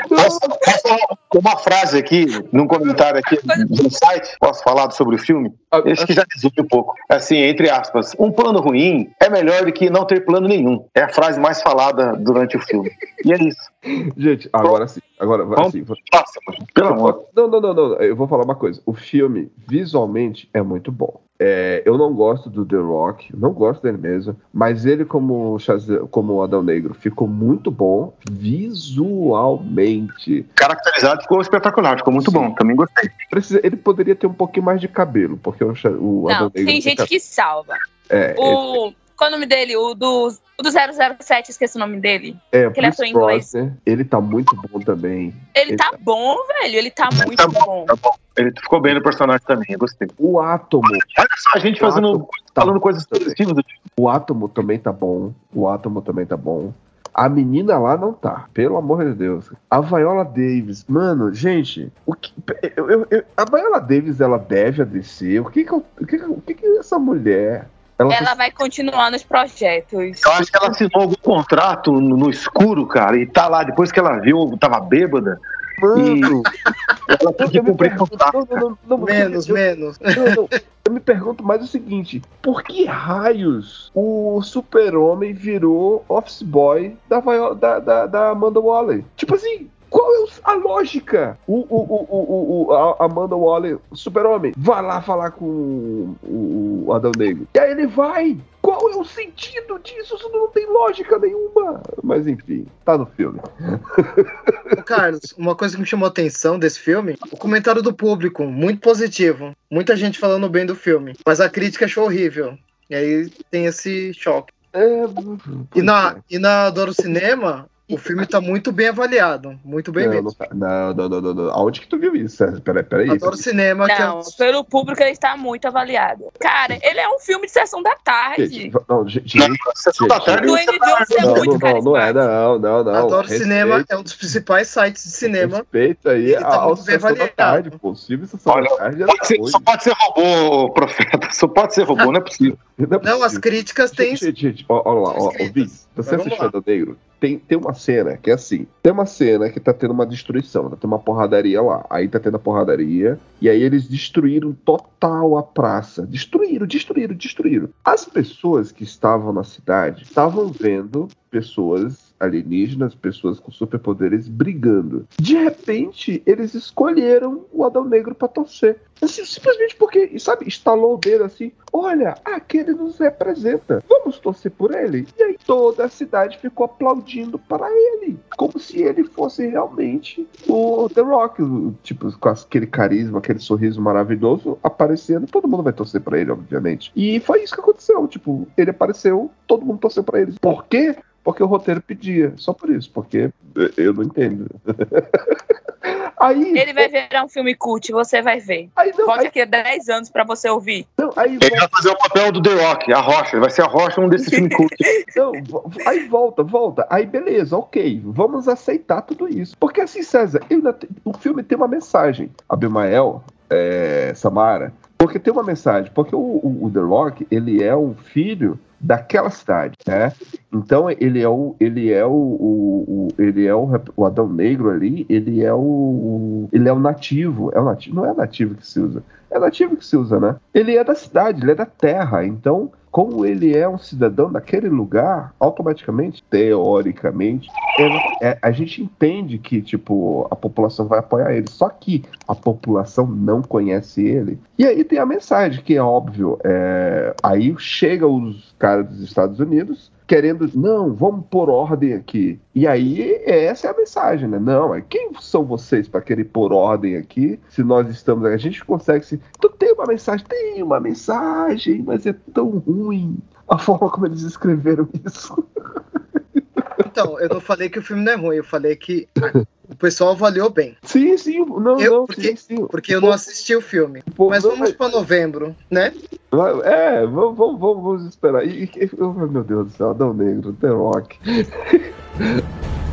B: Posso, posso falar uma frase aqui, num comentário aqui no site? Posso falar sobre o filme? Acho que já resume um pouco. Assim, entre aspas, um plano ruim é melhor do que não ter plano nenhum. É a frase mais falada durante o filme. E é isso.
A: Gente, agora sim. Agora,
B: Vamos-
A: assim, vou-
B: Passa, pelo amor.
A: Não, não, não, não. Eu vou falar uma coisa. O filme, visualmente, é muito bom. É, eu não gosto do The Rock, não gosto dele mesmo, mas ele como Shazam, como Adão Negro ficou muito bom visualmente.
B: Caracterizado ficou espetacular, ficou muito
A: Sim.
B: bom. Também gostei.
A: Precisa, ele poderia ter um pouquinho mais de cabelo, porque o, o Adão
D: Não,
A: Negro
D: tem gente que salva.
A: É,
D: O. Qual é o nome dele? O do, o do 007, esqueci o nome dele.
A: é,
D: que ele atua em inglês.
A: Ele tá muito bom também.
D: Ele
A: Ele
D: tá
A: tá-
D: bom, velho. Ele tá muito
B: Tá
D: bom.
B: Tá bom. Ele ficou bem no personagem também, eu gostei.
A: O Átomo,
B: Olha só, a gente fazendo,
A: Átomo
B: falando coisas positivas do filme.
A: o Átomo também tá bom. O Átomo também tá bom. A menina lá não tá, pelo amor de Deus. A Viola Davis, mano, gente, o que, eu, eu- eu- a Viola Davis ela deve a descer. O que que, o que, que- o que que essa mulher? Ela,
D: Ela vai continuar nos projetos.
B: Eu acho que ela assinou algum contrato no, no escuro, cara, e tá lá, depois que ela viu, tava bêbada.
A: Mano,
B: Ela
A: Eu me pergunto-
B: contrato.
A: não, não, não, não,
C: Menos,
A: eu,
C: menos.
A: Eu me pergunto mais o seguinte: por que raios o Super-Homem virou office boy da, da, da, da Amanda Waller? Tipo assim. Qual é a lógica? O, o, o, o, o- a Amanda Waller, super-homem, vai lá falar com o, o Adão Negro. E aí ele vai. Qual é o sentido disso? Isso não tem lógica nenhuma. Mas enfim, tá no filme.
C: Carlos, uma coisa que me chamou a atenção desse filme, o comentário do público, muito positivo. Muita gente falando bem do filme. Mas a crítica achou horrível. E aí tem esse choque.
A: É,
C: E na, e na Adoro Cinema, o filme tá muito bem avaliado. Muito bem
A: não,
C: mesmo.
A: não, tá- não, não, não. Aonde que tu viu isso? Peraí, peraí.
C: Adoro Cinema, que é
D: Não, pelo público ele está muito avaliado. Cara, ele é um filme de sessão da tarde.
A: Não, gente,
B: Não, Sessão da
A: gente,
B: tarde.
D: É
A: não,
D: muito
A: não, não, não é, não, não, não.
C: Adoro
A: Respeito-
C: Cinema é um dos principais sites de cinema.
A: Respeito aí
C: Ele tá bem
A: Sessão da
C: avaliado.
A: Tarde, pô. O Silvio Sessão
B: Olha,
A: da Tarde era
B: Pode ser-
A: hoje.
B: só pode ser robô, profeta. Só pode ser robô, não é possível.
A: Não, é
C: Não, as críticas têm.
A: Gente, gente, gente, ó, olha lá, ó, ó, assistiu Adão Negro? Tem, tem uma cena que é assim: tem uma cena que tá tendo uma destruição, tá tendo uma porradaria lá. Aí tá tendo a porradaria, e aí eles destruíram total a praça. Destruíram, destruíram, destruíram. As pessoas que estavam na cidade estavam vendo pessoas alienígenas, pessoas com superpoderes brigando. De repente, eles escolheram o Adão Negro pra torcer. Assim, simplesmente porque, sabe, estalou o dedo assim: olha, aquele nos representa, vamos torcer por ele. E aí toda a cidade ficou aplaudindo para ele, como se ele fosse realmente o The Rock, tipo, com aquele carisma, aquele sorriso maravilhoso aparecendo. Todo mundo vai torcer para ele, obviamente. E foi isso que aconteceu. Tipo, ele apareceu, todo mundo torceu para ele. Por quê? Porque o roteiro pedia. Só por isso, porque eu não entendo. *laughs* aí,
D: Ele vai virar um filme cult, você vai ver.
A: aí não,
D: Volte
A: aí,
D: aqui a 10 anos pra você ouvir.
A: não, aí
B: Ele vai fazer o papel do The Rock, a Rocha. Ele vai ser a Rocha um desse filme cult. *laughs*
A: Não, vo- aí volta, volta. Aí beleza, ok. Vamos aceitar tudo isso. Porque assim, César, o filme tem uma mensagem. Abimael, é, Samara, porque tem uma mensagem. Porque o, o- o The Rock, ele é um filho daquela cidade, né? Então ele é o ele é o, o- o- ele é o, o Adão Negro ali, ele é o, o- ele é o nativo, é o nativo, não é nativo que se usa, é nativo que se usa, né? Ele é da cidade, ele é da terra, então como ele é um cidadão daquele lugar, automaticamente, teoricamente, é- a gente entende que, tipo, a população vai apoiar ele. Só que a população não conhece ele. E aí tem a mensagem, que é óbvio. é, aí chega os caras dos Estados Unidos querendo, não, vamos pôr ordem aqui. E aí essa é a mensagem, né? Não, é quem são vocês para querer pôr ordem aqui? Se nós estamos, a gente consegue se. Então tem uma mensagem, tem uma mensagem, mas é tão ruim a forma como eles escreveram isso. *laughs*
C: Então, eu não falei que o filme não é ruim, eu falei que o pessoal avaliou bem.
A: Sim, sim, não,
C: Eu-
A: não,
C: porque-
A: sim, sim.
C: Porque eu não assisti o filme.
A: Pô,
C: Mas
A: não,
C: vamos para novembro, né?
A: É, vamos, vamos, vamos, vamos esperar. E, e- oh, meu Deus do céu, Adão Negro, The Rock. *laughs*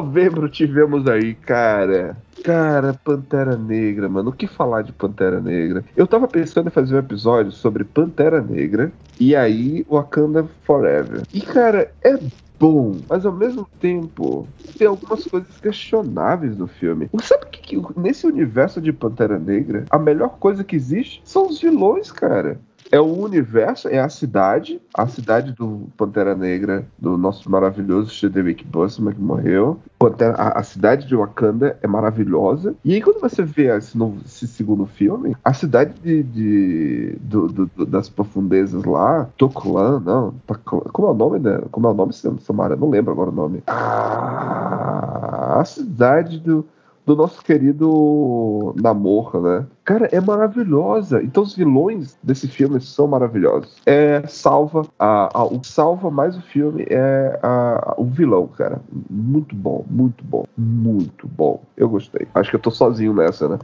A: Novembro tivemos aí, cara. Cara, Pantera Negra, mano. O que falar de Pantera Negra? Eu tava pensando em fazer um episódio sobre Pantera Negra e aí Wakanda Forever. E, cara, é bom, mas ao mesmo tempo tem algumas coisas questionáveis no filme. Sabe que, que nesse universo de Pantera Negra, a melhor coisa que existe são os vilões, cara. É o universo, é a cidade, a cidade do Pantera Negra, do nosso maravilhoso Chadwick Boseman que morreu. Pantera- a, a cidade de Wakanda é maravilhosa. E aí quando você vê esse, novo- esse segundo filme, a cidade de, de- do- do- do- das profundezas lá, Tokulan, não, Taklan- como é o nome, né? Como é o nome, Samara? Não lembro agora o nome. Ah, a cidade do do nosso querido Namor, né? Cara, é maravilhosa. Então os vilões desse filme são maravilhosos. É salva a, a- o salva mais o filme é a- o vilão, cara. Muito bom, muito bom, muito bom. Eu gostei. Acho que eu tô sozinho nessa, né?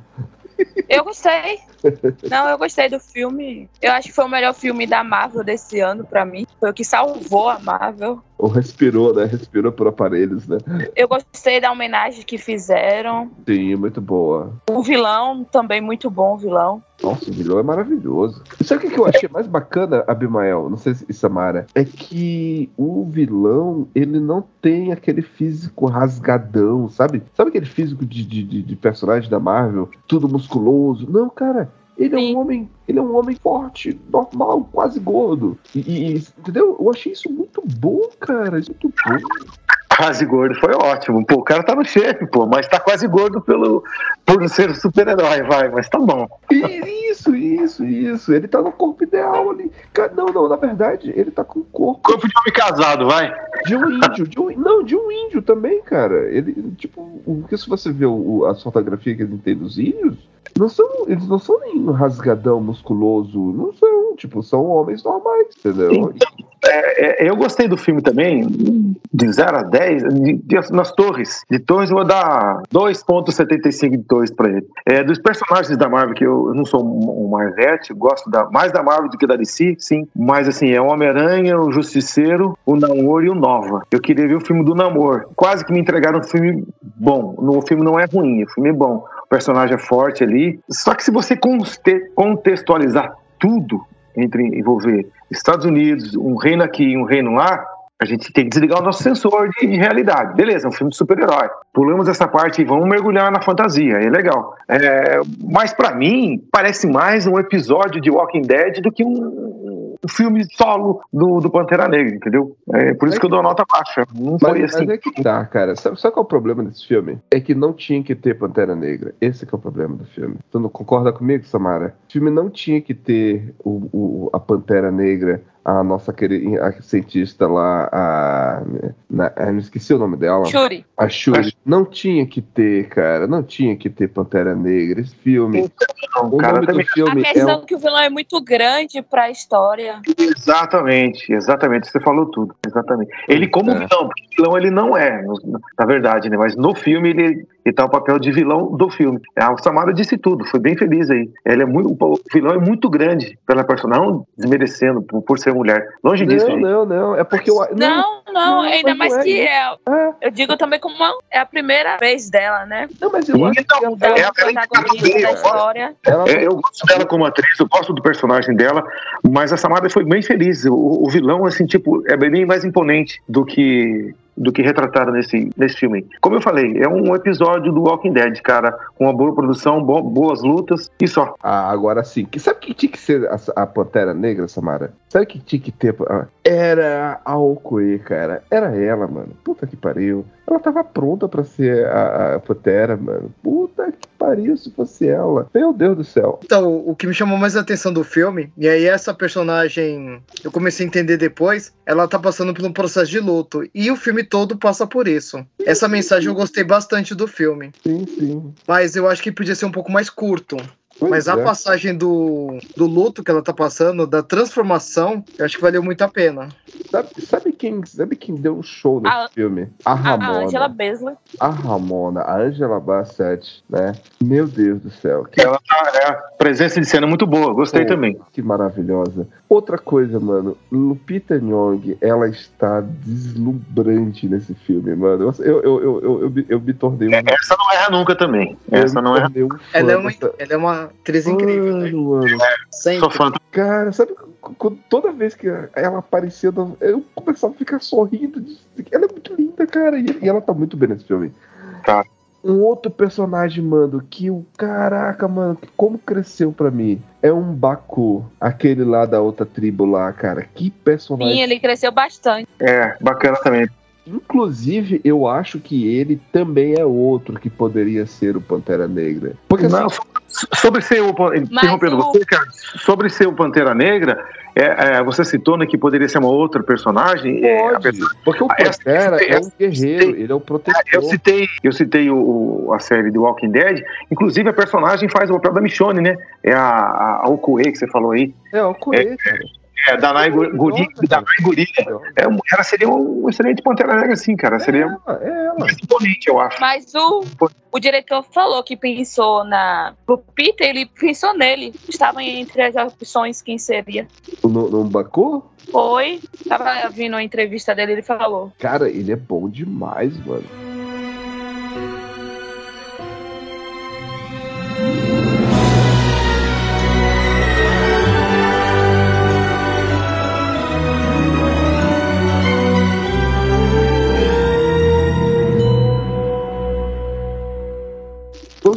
D: Eu gostei. Não, eu gostei do filme. Eu acho que foi o melhor filme da Marvel desse ano pra mim. Foi o que salvou a Marvel.
A: Ou respirou, né? Respirou por aparelhos, né?
D: Eu gostei da homenagem que fizeram.
A: Sim, muito boa.
D: O vilão, também muito bom o vilão.
A: Nossa, o vilão é maravilhoso. E sabe o que eu achei mais bacana, Abimael? Não sei se Samara. É que o vilão, ele não tem aquele físico rasgadão, sabe? Sabe aquele físico de, de- de personagem da Marvel? Tudo musculoso. Não, cara. Ele é
D: Sim.
A: um homem, ele é um homem forte, normal, quase gordo. E, e- entendeu? Eu achei isso muito bom, cara. Isso é muito bom.
B: Quase gordo foi ótimo. Pô, o cara tá no shape, pô, mas tá quase gordo pelo, por ser super-herói, vai, mas tá bom.
A: E Isso, isso, isso. Ele tá no corpo ideal ali. Cara, não, não, na verdade, ele tá com o corpo
B: Corpo de homem casado, vai.
A: De um índio, de um, não, de um índio também, cara. Ele, tipo, o, porque se você vê o, a fotografia que ele tem dos índios, não são, eles não são nem rasgadão, musculoso, não são, tipo, são homens normais, entendeu?
B: É, é, eu gostei do filme também, de 0 a 10, de- de- nas torres. De torres eu vou dar 2,75 de torres pra ele. É, dos personagens da Marvel, que eu, eu não sou um, um Marvete, gosto da, mais da Marvel do que da DC, sim. Mas assim, é o Homem-Aranha, o Justiceiro, o Namor e o Nova. Eu queria ver o filme do Namor. Quase que me entregaram um filme bom. O filme não é ruim, o filme é bom. O personagem é forte ali. Só que se você contextualizar tudo entre envolver Estados Unidos, um reino aqui e um reino lá, a gente tem que desligar o nosso sensor de, de realidade. Beleza, é um filme de super-herói. Pulamos essa parte e vamos mergulhar na fantasia, é legal. É, mas pra mim, parece mais um episódio de Walking Dead do que um, um filme solo do, do Pantera Negra, entendeu? É por isso que eu dou a nota baixa. Não foi
A: Mas,
B: assim.
A: mas é que tá, cara. Sabe, sabe qual é o problema desse filme? É que não tinha que ter Pantera Negra. Esse que é o problema do filme. Tu não concorda comigo, Samara? O filme não tinha que ter o, o- a Pantera Negra, a nossa querida a cientista lá, a. na- não esqueci o nome dela.
D: Shuri.
A: A Shuri. Não tinha que ter, cara. Não tinha que ter Pantera Negra. Esse filme.
B: Não,
A: O
B: cara,
A: nome do
B: também-
D: A
A: filme é
D: questão
A: um
D: que o vilão é muito grande pra história.
B: Exatamente, exatamente. Você falou tudo. Exatamente. Ele, como
A: É.
B: vilão, porque vilão ele não é, na verdade, né? Mas no filme ele, ele tá o papel de vilão do filme. A Samara disse tudo, foi bem feliz aí. Ele é muito, o vilão é muito grande pela personagem, não desmerecendo por, por ser mulher. Longe disso,
A: Não, não, não. É porque eu.
D: Não, não,
A: não,
D: ainda
A: mas não
D: mais
A: é
D: que é.
A: É,
D: Eu digo também como uma, é a primeira vez dela, né?
A: não, mas eu acho
B: Então,
A: que ela,
D: Da
B: É, ela é
D: protagonista da história.
A: ela
B: É, eu gosto dela como atriz, eu gosto do personagem dela, mas a Samara foi bem feliz. O, o vilão, assim, tipo, é bem mais imponente do que do que retratado nesse, nesse filme. Como eu falei, é um episódio do Walking Dead, cara, com uma boa produção, bo- boas lutas e só.
A: Ah, agora sim. Sabe o que tinha que ser a, a Pantera Negra, Samara? Sabe o que tinha que ter? ah, Era a Okoye, cara. Era ela, mano. Puta que pariu. Ela tava pronta pra ser a, a Pantera, mano. Puta que pariu se fosse ela. Meu Deus do céu.
C: Então, o que me chamou mais a atenção do filme, e aí essa personagem, eu comecei a entender depois, ela tá passando por um processo de luto. E o filme todo passa por isso. Essa mensagem eu gostei bastante do filme.
A: Sim, sim.
C: Mas eu acho que podia ser um pouco mais curto.
A: Pois
C: Mas a
A: é.
C: passagem do, do luto que ela tá passando, da transformação, eu acho que valeu muito a pena.
A: Sabe, sabe quem, sabe quem deu um show nesse
D: A-
A: filme? A
D: A
A: Ramona.
D: a Angela Bassler.
A: A Ramona, a Angela Bassett, né? Meu Deus do céu. Que
B: Ela tá, é, a presença de cena muito boa, gostei
A: Pô,
B: também.
A: Que maravilhosa. Outra coisa, mano. Lupita Nyong, ela está deslumbrante nesse filme, mano. Eu, eu, eu, eu, eu, me- eu me tornei um.
B: Essa não erra nunca também. Essa não erra.
A: um
C: Ela é uma, ela é uma atriz incrível, né?
A: Mano.
C: Sempre.
B: Sou fã.
A: Cara, sabe qu- quando- toda vez que ela aparecia, eu começava a ficar sorrindo. Ela é muito linda, cara. E, ela tá muito bem nesse filme.
B: Tá.
A: Um outro personagem, mano, que o caraca, mano, como cresceu pra mim. É um Baku, aquele lá da outra tribo lá, cara. Que personagem.
D: Sim, ele cresceu bastante.
B: É, bacana também.
A: Inclusive, eu acho que ele também é outro que poderia ser o Pantera Negra. Porque
B: Não,
A: assim,
B: sobre ser o interrompendo
D: o-
B: você, cara, sobre ser o Pantera Negra, é, é, você citou né, que poderia ser uma outra personagem. é,
A: pode.
B: pessoa-
A: Porque o
B: Essa-
A: Pantera é um guerreiro, ele é o protetor.
B: eu citei, eu citei o, o- a série The Walking Dead, inclusive a personagem faz o papel da Michonne, né? É a, a, a que você falou aí,
A: É, o Coelho, cara.
B: É Danai Guri, Danai Guri. É, um- ela seria um excelente Pantera Negra, sim, cara. Seria
A: ela, é ela.
B: mais imponente, eu acho.
D: Mas o, o diretor falou que pensou na Lupita, ele pensou nele. Estava entre as opções quem seria.
A: No, no Baku?
D: Foi. Tava vindo a entrevista dele, ele falou.
A: Cara, ele é bom demais, mano.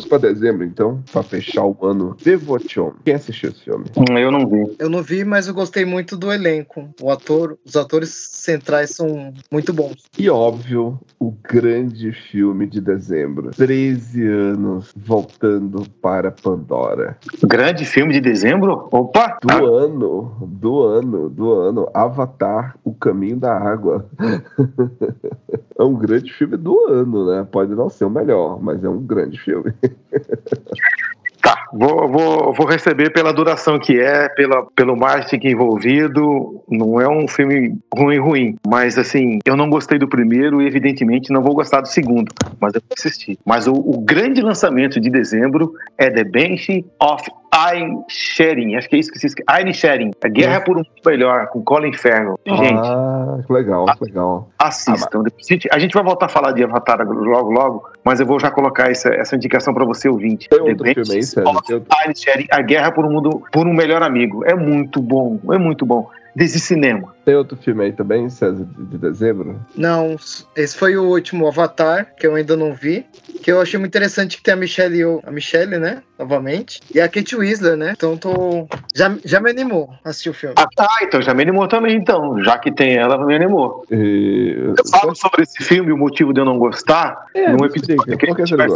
A: Pra dezembro, então, pra fechar o ano. Devotion. Quem assistiu esse filme?
B: Eu não vi.
C: Eu não vi, mas eu gostei muito do elenco. O ator, os atores centrais são muito bons.
A: E óbvio, o grande filme de dezembro. 13 anos voltando para Pandora.
B: Grande filme de dezembro? Opa!
A: Do ano, do ano, do ano. Avatar, O Caminho da Água. *laughs* é um grande filme do ano, né? Pode não ser o melhor, mas é um grande filme. *laughs* *laughs*
B: Tá, vou, vou, vou receber pela duração que é, pela, pelo marketing envolvido. Não é um filme ruim, ruim. Mas, assim, eu não gostei do primeiro e, evidentemente, não vou gostar do segundo. Mas eu vou assistir. Mas o, o grande lançamento de dezembro é The Banshee of Inisherin. Acho que é isso que se escreve. Inisherin. A Guerra por um Mundo Melhor, com Colin Farrell. Gente,
A: Ah, que legal, que legal.
B: assistam. Depois a gente- A gente vai voltar a falar de Avatar logo, logo. Mas eu vou já colocar essa, essa indicação para você, ouvinte.
A: Tem
B: The
A: outro filme aí,
B: of
A: Tem outro-
B: Inisherin, A Guerra por um Mundo, por um Melhor Amigo. É muito bom, é muito bom. Desse cinema.
A: Tem outro filme aí também, César, de, de dezembro?
C: Não, esse foi o último Avatar, que eu ainda não vi. Que eu achei muito interessante que tem a Michelle, a Michelle, né? Novamente. E a Kate Winslet, né? Então tô. Já, já me animou a assistir o filme.
B: Ah, tá, então já me animou também, então. Já que tem ela, me animou.
A: E...
B: Eu falo sobre esse filme, o motivo de eu não gostar,
A: É,
B: num episódio que a gente vai?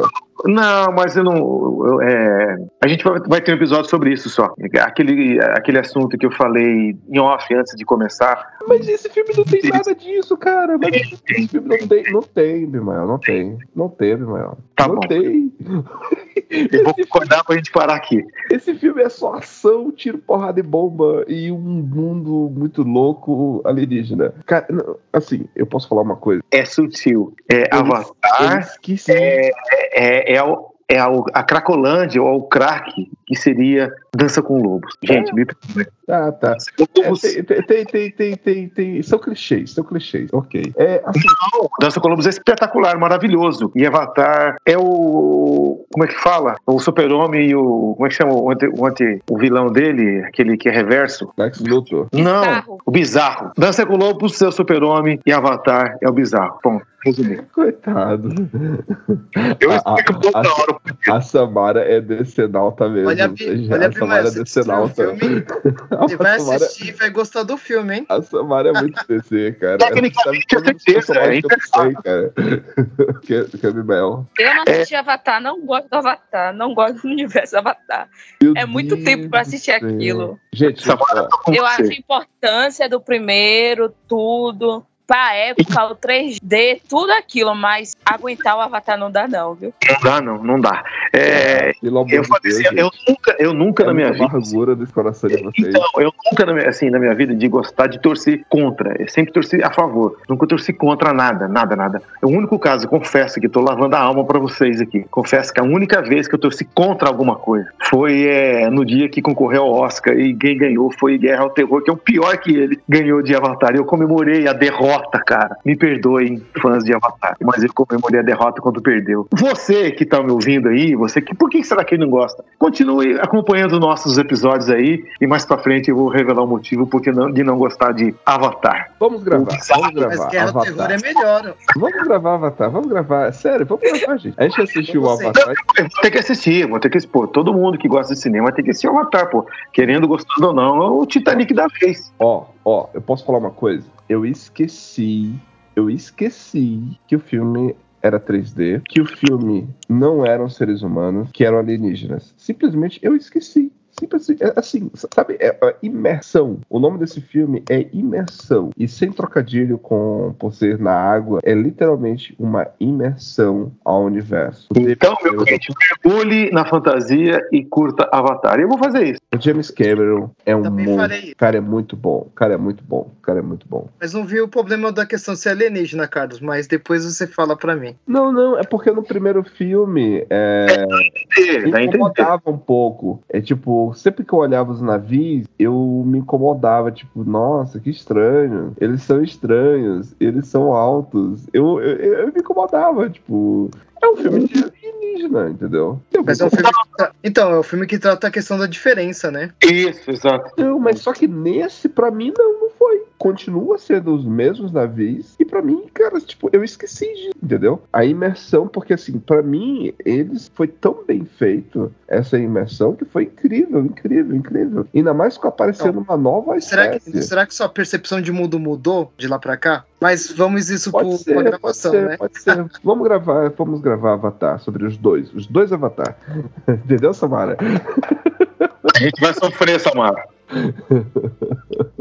A: Não,
B: mas eu não. eu- é, a gente vai, vai ter um episódio sobre isso só. Aquele, aquele assunto que eu falei em off antes de começar.
A: Mas esse filme não tem nada disso, cara. Mas esse filme não tem, não tem, Bimael, não tem. Não tem, Bimael.
B: Tá
A: não
B: bom.
A: tem.
B: Eu vou *laughs* concordar pra gente parar aqui.
A: Esse filme é só ação, tiro, porrada e bomba e um mundo muito louco alienígena. Cara, assim, eu posso falar uma coisa.
B: É sutil. É
A: Eu
B: Avatar,
A: esqueci.
B: é, é, é, o- é a, a Cracolândia ou o crack, que seria Dança com Lobos. Gente, me perdoe.
A: Ah, tá.
B: Com
A: É,
B: Lobos,
A: tem, tem, tem, tem, tem, São clichês, são clichês, ok. É, assim,
B: Não, Dança com Lobos é espetacular, maravilhoso. E Avatar é o. Como é que fala? O super-homem e o. Como é que chama o, anti, o, anti- o vilão dele? Aquele que é reverso?
A: Lex Luthor.
B: Não,
D: Bizarro.
B: o bizarro. Dança com Lobos é o super-homem e Avatar é o bizarro. Bom, resumindo.
A: Coitado.
B: Eu explico toda hora.
A: A Samara é decenalta mesmo.
C: Olha,
A: Seja,
C: olha,
A: a Samara é
C: o
A: decenalta.
C: filme, *laughs* Você vai
A: Samara,
C: assistir e vai gostar do filme, hein?
A: a Samara é muito *laughs* PC, cara.
B: Tecnicamente,
A: os
B: certeza,
A: personagens que eu sei, cara. *laughs* Que, que é Bibel.
D: Eu não assisti Avatar, não gosto do Avatar, não gosto do universo Avatar.
A: Meu
D: É muito
A: Deus
D: tempo pra assistir aquilo.
A: Gente,
B: Samara,
D: Eu acho a importância do primeiro, tudo. Pra época, o 3D, tudo aquilo, mas aguentar o Avatar não dá, não, viu?
B: Não dá, não, não dá. É,
A: pelo amor
B: eu falei
A: Deus,
B: assim, eu nunca, eu nunca
A: é
B: na minha vida.
A: amargura desse coração de vocês.
B: Então, eu nunca na minha, assim, na minha vida de gostar de torcer contra. Eu sempre torci a favor. Nunca torci contra nada, nada, nada. É o único caso, confesso que tô lavando a alma pra vocês aqui. Confesso que a única vez que eu torci contra alguma coisa foi é, no dia que concorreu ao Oscar e quem ganhou foi Guerra ao Terror, que é o pior que ele ganhou de Avatar. Eu comemorei a derrota, cara. Me perdoem, fãs de Avatar, mas eu comemorei a derrota quando perdeu. Você que tá me ouvindo aí, você que por que será que ele não gosta? Continue acompanhando nossos episódios aí e mais pra frente eu vou revelar o motivo porque não, de não gostar de Avatar.
A: Vamos gravar, vamos
C: Mas
A: gravar.
C: Guerra do Terror
A: Avatar.
C: é melhor.
A: Vamos gravar Avatar, vamos gravar. Sério, vamos gravar, gente. A gente assistiu o. Avatar.
B: Ter que assistir, vou ter que pô, todo mundo que gosta de cinema tem que assistir o Avatar, pô. Querendo, gostando ou não, é o Titanic da vez.
A: Ó, ó, eu posso falar uma coisa? Eu esqueci, eu esqueci que o filme era 3D, que o filme não eram seres humanos, que eram alienígenas. Simplesmente eu esqueci. Simples assim, é assim, sabe? É, é imersão. O nome desse filme é Imersão. E sem trocadilho com por ser na água, é literalmente uma imersão ao universo.
B: Então, meu gente, mergulhe na fantasia e curta Avatar. E eu vou fazer isso.
A: O James Cameron é um
C: Também
A: cara é muito bom. O cara é muito bom. O cara é muito bom.
C: Mas não vi o problema da questão de ser alienígena, Carlos. Mas depois você fala pra mim.
A: Não, não, é porque no primeiro filme é,
B: É,
A: incomodava um pouco. É tipo, eu sempre que eu olhava os navios, eu me incomodava, tipo, nossa, que estranho. Eles são estranhos, eles são altos. Eu, eu, eu me incomodava, tipo. É um filme de alienígena, entendeu? Eu
C: Mas é um filme que Então, é um filme que trata a questão da diferença, né?
B: Isso, exato.
A: Não, mas só que nesse, pra mim, não. Continua sendo os mesmos navios. E pra mim, cara, tipo, eu esqueci de. Entendeu? A imersão, porque assim, pra mim, eles foi tão bem feito, essa imersão, que foi incrível, incrível, incrível. Ainda mais com aparecendo uma nova
C: Será
A: espécie.
C: que, será que sua percepção de mundo mudou de lá pra cá? Mas vamos isso
A: Pode
C: pro,
A: ser,
C: pra
A: pode
C: gravação,
A: ser,
C: né?
A: pode ser. *laughs* Vamos gravar, vamos gravar Avatar sobre os dois, os dois Avatar. *laughs* Entendeu, Samara?
B: A gente vai sofrer, Samara. *laughs*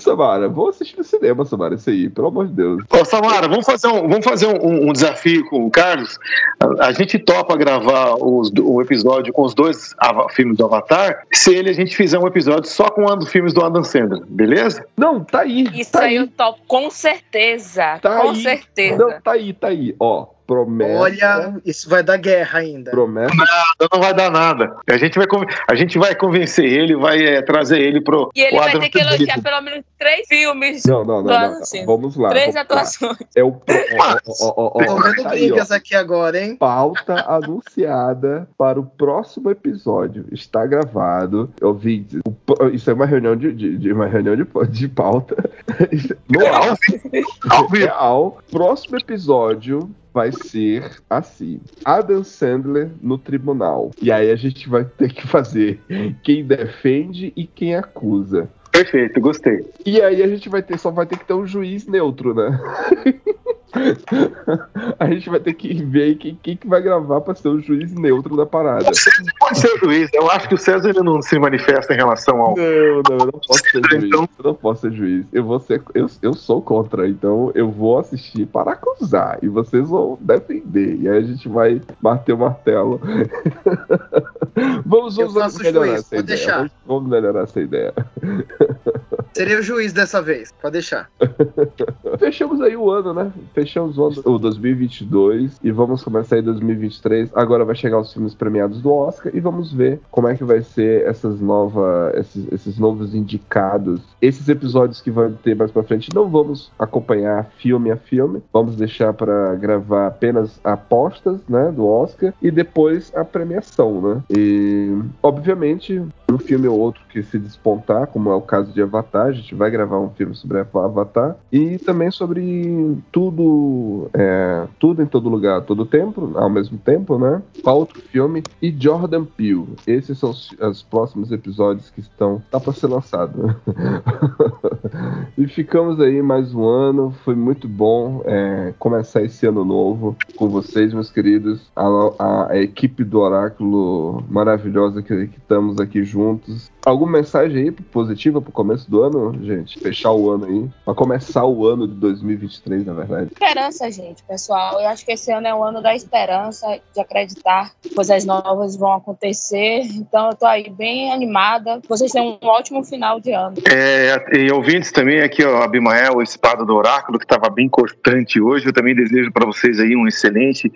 A: Samara, vou assistir no cinema, Samara, isso aí, pelo amor de Deus.
B: Ô, Samara, vamos fazer um, vamos fazer um, um desafio com o Carlos. A, a gente topa gravar os, o episódio com os dois filmes do Avatar, se ele a gente fizer um episódio só com um dos filmes do Adam Sandler, beleza?
A: Não, tá aí.
D: Isso
A: tá
D: aí eu topo, com certeza.
A: Tá
D: com
A: aí.
D: certeza.
A: Não, tá aí, tá aí. Ó, promessa.
C: Olha, isso vai dar guerra ainda.
A: Promessa.
B: Então não vai dar nada. A gente vai, a gente vai convencer ele, vai é, trazer ele pro.
D: E ele vai ter que elogiar pelo menos três filmes.
A: Não, não, não, não,
D: Claro,
A: não.
D: sim.
A: Vamos lá.
D: três
A: vamos lá.
D: atuações.
A: É o.
C: Vendo
A: tá
C: brigas aqui agora, hein?
A: Pauta *laughs* anunciada para o próximo episódio. Está gravado. Eu vi. Isso é uma reunião de, de, de- uma reunião de, de pauta. *laughs* No ar.
B: Ao vivo.
A: Real. Próximo episódio vai ser assim: Adam Sandler no tribunal. E aí a gente vai ter que fazer quem defende e quem acusa.
B: Perfeito, gostei.
A: E aí a gente vai ter, só vai ter que ter um juiz neutro, né? *laughs* *laughs* a gente vai ter que ver quem, quem que vai gravar pra ser o juiz neutro da parada.
B: O César pode ser o juiz. Eu acho que o César ainda não se manifesta em relação ao.
A: Não, não, eu não posso ser juiz.
B: Então-
A: Eu não posso ser juiz. Eu vou ser. Eu, eu sou contra, então eu vou assistir para acusar. E vocês vão defender. E aí a gente vai bater o martelo. *laughs* vamos, vamos
C: faço
A: melhorar
C: juiz,
A: essa ideia.
C: deixar.
A: Vamos, vamos melhorar essa ideia. *laughs*
C: Seria o juiz dessa vez, pode deixar. *laughs*
A: Fechamos aí o ano, né? Fechamos o ano, o 2022 e vamos começar aí 2023. Agora vai chegar os filmes premiados do Oscar e vamos ver como é que vai ser essas novas, esses, esses novos indicados. Esses episódios que vão ter mais pra frente não vamos acompanhar filme a filme, vamos deixar pra gravar apenas apostas, né, do Oscar e depois a premiação, né? E obviamente um filme ou outro que se despontar, como é o caso de Avatar, a gente vai gravar um filme sobre Avatar e também sobre tudo, é, tudo em todo lugar, todo tempo, ao mesmo tempo, né? Outro filme e Jordan Peele. Esses são os, os próximos episódios que estão tá para ser lançado. *laughs* e ficamos aí mais um ano, foi muito bom é, começar esse ano novo com vocês, meus queridos, a, a- a equipe do Oráculo maravilhosa que, que estamos aqui juntos. Alguma mensagem aí positiva pro começo do ano, gente? Fechar o ano aí. Pra começar o ano de 2023, na verdade.
D: Esperança, gente, pessoal. Eu acho que esse ano é o ano da esperança, de acreditar que coisas novas vão acontecer. Então eu tô aí bem animada. Vocês têm um ótimo final de ano.
B: É, e ouvintes também, aqui, ó, Abimael, o espada do oráculo, que estava bem cortante hoje. Eu também desejo para vocês aí um excelente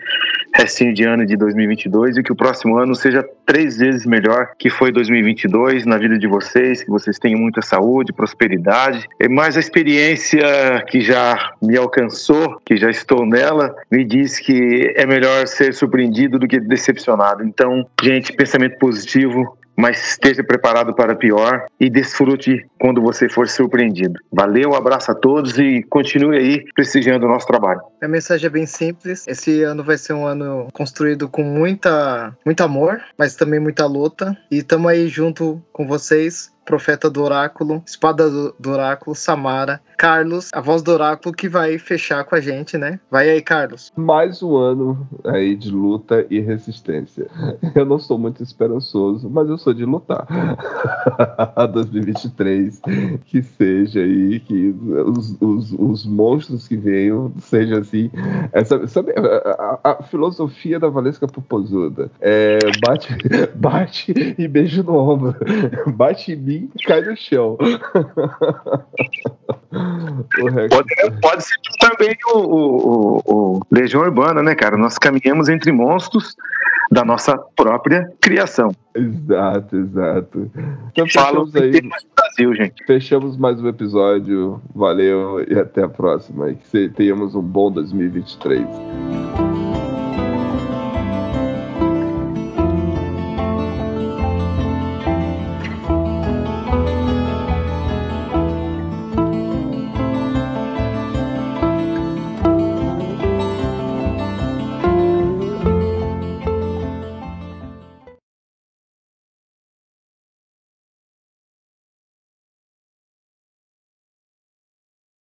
B: restinho de ano de 2022 e que o próximo ano seja três vezes melhor que foi 2022 na vida de vocês, que vocês tenham muita saúde, prosperidade. E mais a experiência que já me alcançou, que já estou nela, me diz que é melhor ser surpreendido do que decepcionado. Então, gente, pensamento positivo, mas esteja preparado para pior e desfrute quando você for surpreendido. Valeu, abraço a todos e continue aí prestigiando o nosso trabalho.
C: A mensagem é bem simples. Esse ano vai ser um ano construído com muita, muito amor, mas também muita luta. E estamos aí junto com vocês, profeta do oráculo, espada do, oráculo, Samara, Carlos, a voz do oráculo que vai fechar com a gente, né? Vai aí, Carlos.
A: Mais um ano aí de luta e resistência. *laughs* Eu não sou muito esperançoso, mas eu sou de lutar. *laughs* 2023, que seja aí, que os, os, os monstros que venham sejam assim. Essa, sabe a, a- a filosofia da Valesca Popozuda? É, bate, *laughs* bate e beijo no ombro. Bate em mim e cai no chão. *laughs*
B: Pode, pode ser também o, o- o- o Legião Urbana, né, cara? Nós caminhamos entre monstros, da nossa própria criação.
A: Exato, exato. Então fechamos aí.
B: Brasil, gente.
A: Fechamos mais um episódio. Valeu e até a próxima. E que tenhamos um bom 2023.